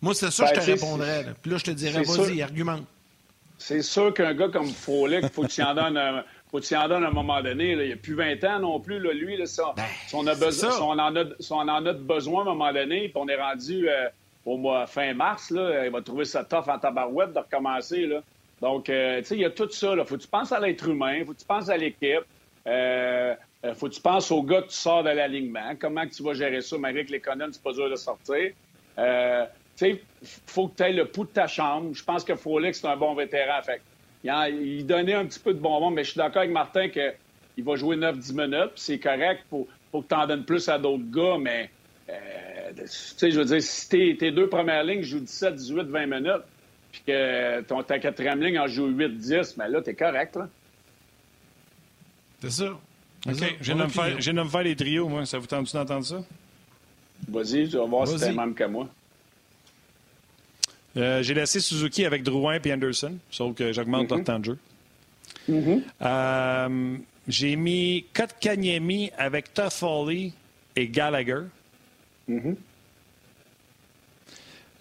Moi, c'est ça que je te ben, répondrais. Puis là, je te dirais, vas-y, argumente. C'est sûr qu'un gars comme Frolic, il faut que tu en donnes un, faut que en donnes à un moment donné. Il n'y a plus 20 ans non plus. Là, lui, là, ça, ben, si, on a besoin, on en a, on en a besoin à un moment donné, puis on est rendu euh, au mois fin mars, là, il va trouver ça tough en tabarouette de recommencer. Là. Donc, euh, tu sais, il y a tout ça. Il faut que tu penses à l'être humain, il faut que tu penses à l'équipe. Euh, euh, faut que tu penses au gars que tu sors de l'alignement. Comment tu vas gérer ça, malgré que les connes, c'est pas dur de sortir. Euh, tu sais, faut que tu aies le pouls de ta chambre. Je pense que Frolic, c'est un bon vétéran. Fait il, donnait un petit peu de bonbon, mais je suis d'accord avec Martin qu'il va jouer 9-10 minutes. C'est correct. Faut, faut que tu en donnes plus à d'autres gars, mais euh, tu sais, je veux dire, si tes, deux premières lignes jouent 17, 18, 20 minutes, puis que ton, ta quatrième ligne en joue 8, 10, mais là, t'es correct, là. C'est ça. OK. J'ai nommé faire, me faire les trios, moi. Ça vous tente d'entendre ça? Vas-y, tu vas voir si t'es même que moi. Euh, j'ai laissé Suzuki avec Drouin et Anderson, sauf que j'augmente leur mm-hmm. temps de jeu. Mm-hmm. Euh, j'ai mis Kotkaniemi avec Toffoli et Gallagher. Mm-hmm.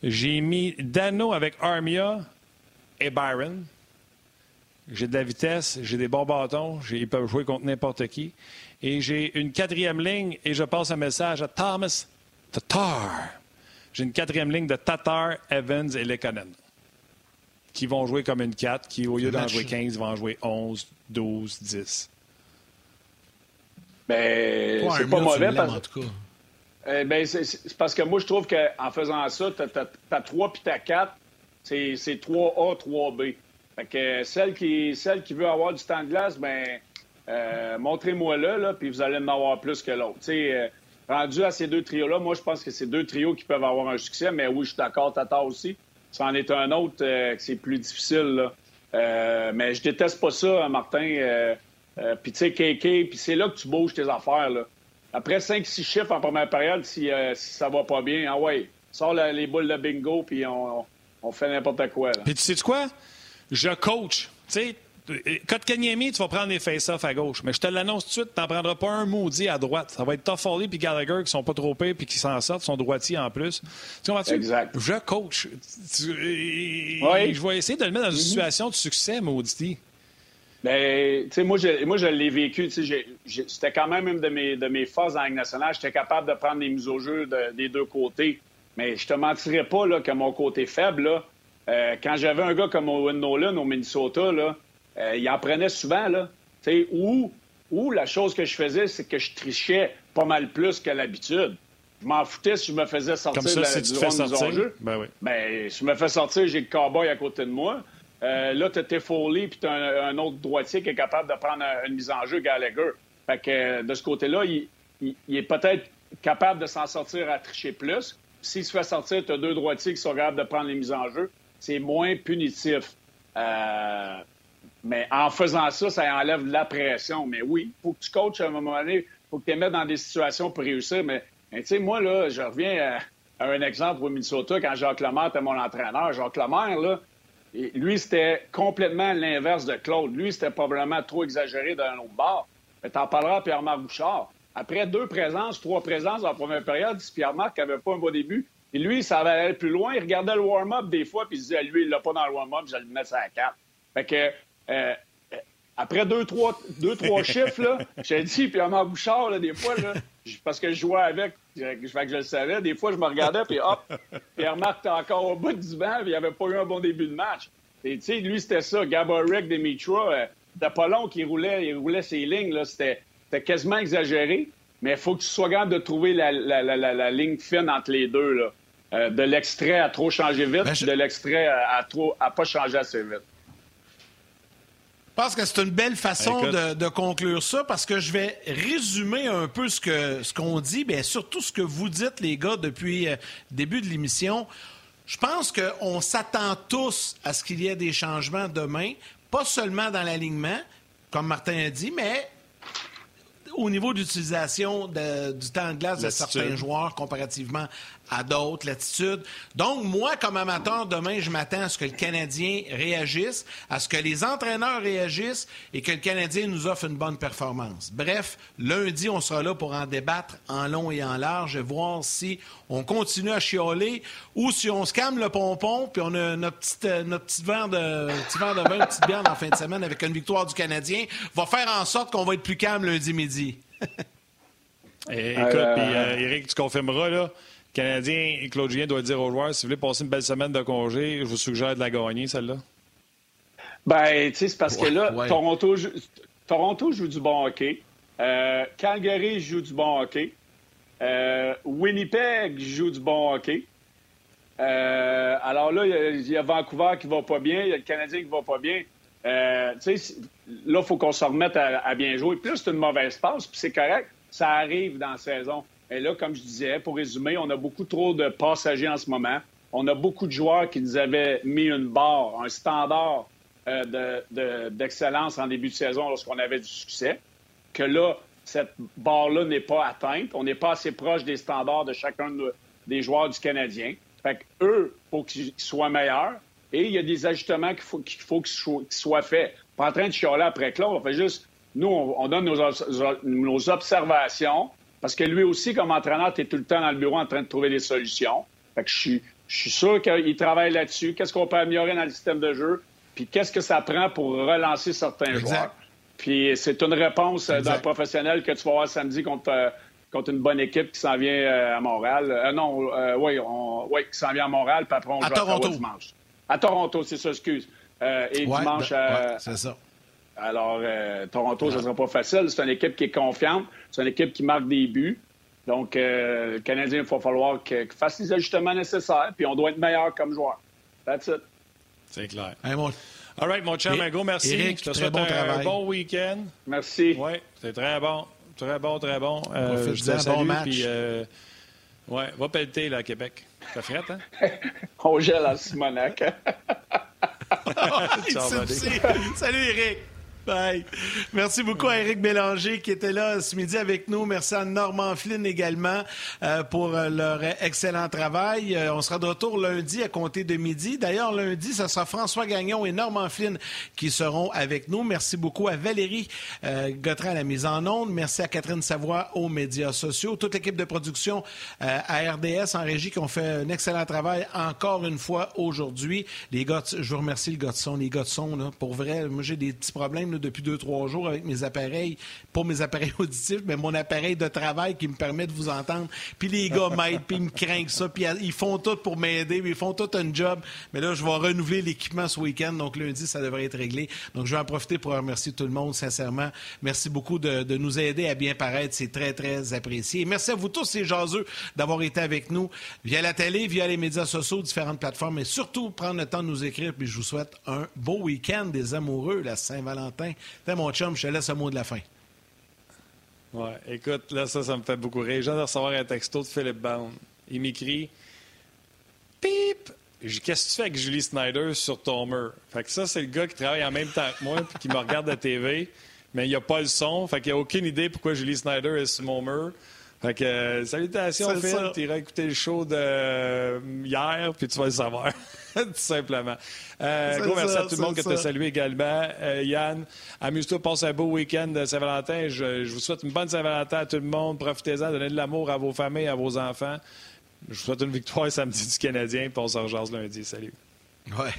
J'ai mis Dano avec Armia et Byron. J'ai de la vitesse, j'ai des bons bâtons, ils peuvent jouer contre n'importe qui. Et j'ai une quatrième ligne et je passe un message à Thomas Tatar. J'ai une quatrième ligne de Tatar, Evans et Lekonen qui vont jouer comme une 4, qui au lieu d'en jouer 15 vont en jouer 11, 12, 10. Ben, c'est pas mauvais parce... en Eh ben, c'est parce que moi, je trouve qu'en faisant ça, ta 3 puis ta 4, c'est 3A, 3B. Fait que celle qui, celle qui veut avoir du temps de glace, ben euh, montrez-moi-le, là, puis vous allez en avoir plus que l'autre. Euh, rendu à ces deux trios-là, moi, je pense que c'est deux trios qui peuvent avoir un succès, mais oui, je suis d'accord, Tata aussi. Ça en est un autre euh, que c'est plus difficile, là. Euh, mais je déteste pas ça, Martin. puis tu sais, puis c'est là que tu bouges tes affaires, là. Après 5-6 chiffres en première période, si, si, ça va pas bien, ah ouais, sors les boules de bingo, puis on, on, fait n'importe quoi. Puis tu sais quoi? je coach. Tu sais, Kotkaniemi, tu vas prendre des face-off à gauche. Mais je te l'annonce tout de suite, tu n'en prendras pas un maudit à droite. Ça va être Toffoli puis Gallagher qui sont pas trop pires puis qui s'en sortent, sont droitiers en plus. Tu comprends-tu? Exact. Je coach. Je vais essayer de le mettre dans une mm-hmm. situation de succès, maudit. Ben, tu sais, moi, je, moi, je l'ai vécu. C'était quand même une de mes, de mes forces en Ligue nationale. J'étais capable de prendre des mises au jeu des deux côtés. Mais je te mentirais pas là, que mon côté faible, là, euh, quand j'avais un gars comme Owen Nolan au Minnesota, là, euh, il en prenait souvent. Là, ou, ou la chose que je faisais, c'est que je trichais pas mal plus que l'habitude. Je m'en foutais si je me faisais sortir Comme ça, de la, si tu fais sortir, Ben oui. Ben, si je me fais sortir, j'ai le cowboy à côté de moi. Euh, là, tu Foley, puis tu as un, autre droitier qui est capable de prendre une mise en jeu, Gallagher. Fait que de ce côté-là, il, est peut-être capable de s'en sortir à tricher plus. S'il se fait sortir, tu as deux droitiers qui sont capables de prendre les mises en jeu c'est moins punitif. Euh, mais en faisant ça, ça enlève de la pression. Mais oui, il faut que tu coaches à un moment donné, il faut que tu les mettes dans des situations pour réussir. Mais, tu sais, moi, là, je reviens à, un exemple au Minnesota, quand Jacques Lemaire était mon entraîneur. Jacques Lemaire, là, lui, c'était complètement l'inverse de Claude. Lui, c'était probablement trop exagéré d'un autre bord. T'en parleras à Pierre-Marc Bouchard. Après deux présences, trois présences en première période, si Pierre-Marc n'avait pas un bon début, et lui, ça va aller plus loin. Il regardait le warm-up des fois, puis il disait, lui, il l'a pas dans le warm-up, je vais le mettre à la carte. Fait que, euh, euh, après deux, trois, deux, trois *laughs* chiffres, là, j'ai dit, puis Amand Bouchard, là, des fois, là, parce que je jouais avec, fait que je le savais, des fois, je me regardais, puis hop, Pierre-Marc était encore au bout du banc, puis il avait pas eu un bon début de match. Et tu sais, lui, c'était ça. Gaborik, Demitra, c'était pas long qu'il roulait, il roulait ses lignes, là, c'était quasiment exagéré. Mais il faut que tu sois capable de trouver la, la, la, la, ligne fine entre les deux. Là. Euh, de l'extrait à trop changer vite, ben, de l'extrait à, trop à pas changer assez vite. Je pense que c'est une belle façon de, conclure ça parce que je vais résumer un peu ce que ce qu'on dit, bien surtout ce que vous dites les gars depuis le euh, début de l'émission. Je pense qu'on s'attend tous à ce qu'il y ait des changements demain, pas seulement dans l'alignement, comme Martin a dit, mais au niveau d'utilisation du temps de glace de certains joueurs comparativement à d'autres latitudes. Donc, moi, comme amateur, demain, je m'attends à ce que le Canadien réagisse, à ce que les entraîneurs réagissent et que le Canadien nous offre une bonne performance. Bref, lundi, on sera là pour en débattre en long et en large et voir si on continue à chioler ou si on se calme le pompon puis on a notre petit, euh, notre petit verre de, petit verre de vin, une petite bière en fin de semaine avec une victoire du Canadien, va faire en sorte qu'on va être plus calme lundi midi. *laughs* Eh, écoute, euh, puis euh, Eric, tu confirmeras, là, Canadien Claude Julien doit dire aux joueurs si vous voulez passer une belle semaine de congé, je vous suggère de la gagner, celle-là. Ben, tu sais, c'est parce que là, Toronto, Toronto joue du bon hockey. Euh, Calgary joue du bon hockey. Euh, Winnipeg joue du bon hockey. Euh, alors là, il y, a Vancouver qui va pas bien, il y a le Canadien qui va pas bien. Là, il faut qu'on se remette à, bien jouer. Puis c'est une mauvaise passe, puis c'est correct. Ça arrive dans la saison. Et là, comme je disais, pour résumer, on a beaucoup trop de passagers en ce moment. On a beaucoup de joueurs qui nous avaient mis une barre, un standard d'excellence en début de saison lorsqu'on avait du succès. Que là, cette barre-là n'est pas atteinte. On n'est pas assez proche des standards de chacun des joueurs du Canadien. Fait eux, il faut qu'ils soient meilleurs. Et il y a des ajustements qu'il faut qu'il faut qu'ils soient, faits. Pas en train de chialer après Claude. On fait juste, nous, on, donne nos, observations. Parce que lui aussi, comme entraîneur, tu es tout le temps dans le bureau en train de trouver des solutions. Fait que je suis, je suis sûr qu'il travaille là-dessus. Qu'est-ce qu'on peut améliorer dans le système de jeu? Puis qu'est-ce que ça prend pour relancer certains joueurs? Puis c'est une réponse euh, d'un professionnel que tu vas voir samedi contre, euh, contre une bonne équipe qui s'en vient euh, à Montréal. non, oui, qui s'en vient à Montréal, puis après on à joue Toronto. à dimanche. À Toronto, c'est ça, excuse. et dimanche à... c'est ça. Alors, Toronto, ça ne sera pas facile. C'est une équipe qui est confiante. C'est une équipe qui marque des buts. Donc, le Canadien, il va falloir qu'il fasse les ajustements nécessaires, puis on doit être meilleur comme joueur. That's it. C'est clair. All right, mon un gros merci. Eric, je te souhaite un, travail. bon week-end. Merci. Oui, c'est très bon. Très bon, très bon. Euh, je te salue, bon match. Puis, ouais, va pelleter, là, à Québec. Ça frette, hein? *laughs* On gèle à Simonac. *laughs* Salut, Eric. Merci beaucoup à Eric Bélanger qui était là ce midi avec nous. Merci à Normand Flynn également euh, pour euh, leur excellent travail. Euh, on sera de retour lundi à compter de midi. D'ailleurs, lundi, ce sera François Gagnon et Normand Flynn qui seront avec nous. Merci beaucoup à Valérie Gautran à la mise en onde. Merci à Catherine Savoie aux médias sociaux. Toute l'équipe de production à RDS en régie qui ont fait un excellent travail encore une fois aujourd'hui. Les gars, je vous remercie le gars les gars de là, pour vrai. Moi, j'ai des petits problèmes depuis deux, trois jours avec mes appareils, pas mes appareils *laughs* auditifs, mais mon appareil de travail qui me permet de vous entendre. Puis les gars m'aident, puis ils me craignent ça, puis ils font tout pour m'aider, ils font tout un job. Mais là, je vais renouveler l'équipement ce week-end, donc lundi, ça devrait être réglé. Donc, je vais en profiter pour remercier tout le monde, sincèrement. Merci beaucoup de, nous aider à bien paraître. C'est très, très apprécié. merci à vous tous, ces jaseux, d'avoir été avec nous via la télé, via les médias sociaux, différentes plateformes, et surtout prendre le temps de nous écrire. Puis je vous souhaite un beau week-end des amoureux, la Saint-Valentin. T'es mon chum, je te laisse un mot de la fin. Ouais, écoute, là, ça, ça me fait beaucoup rire. Viens de recevoir un texto de Philippe Bound. Il m'écrit Pip! Qu'est-ce que tu fais avec Julie Snyder sur ton mur? Fait que ça, c'est le gars qui travaille en même temps que moi puis qui me regarde à la TV, mais il n'y a pas le son. Fait qu'il n'y a aucune idée pourquoi Julie Snyder est sur mon mur. Fait que, euh, salutations, Phil. Tu iras écouter le show de euh, hier, puis tu vas le savoir. *laughs* Tout simplement. Euh, gros merci à tout le monde qui t'a salué également. Euh, Yann, amuse-toi, passe un beau week-end de Saint-Valentin. Je, vous souhaite une bonne Saint-Valentin à tout le monde. Profitez-en, donnez de l'amour à vos familles, à vos enfants. Je vous souhaite une victoire samedi du Canadien, puis on se rejoint lundi. Salut. Ouais.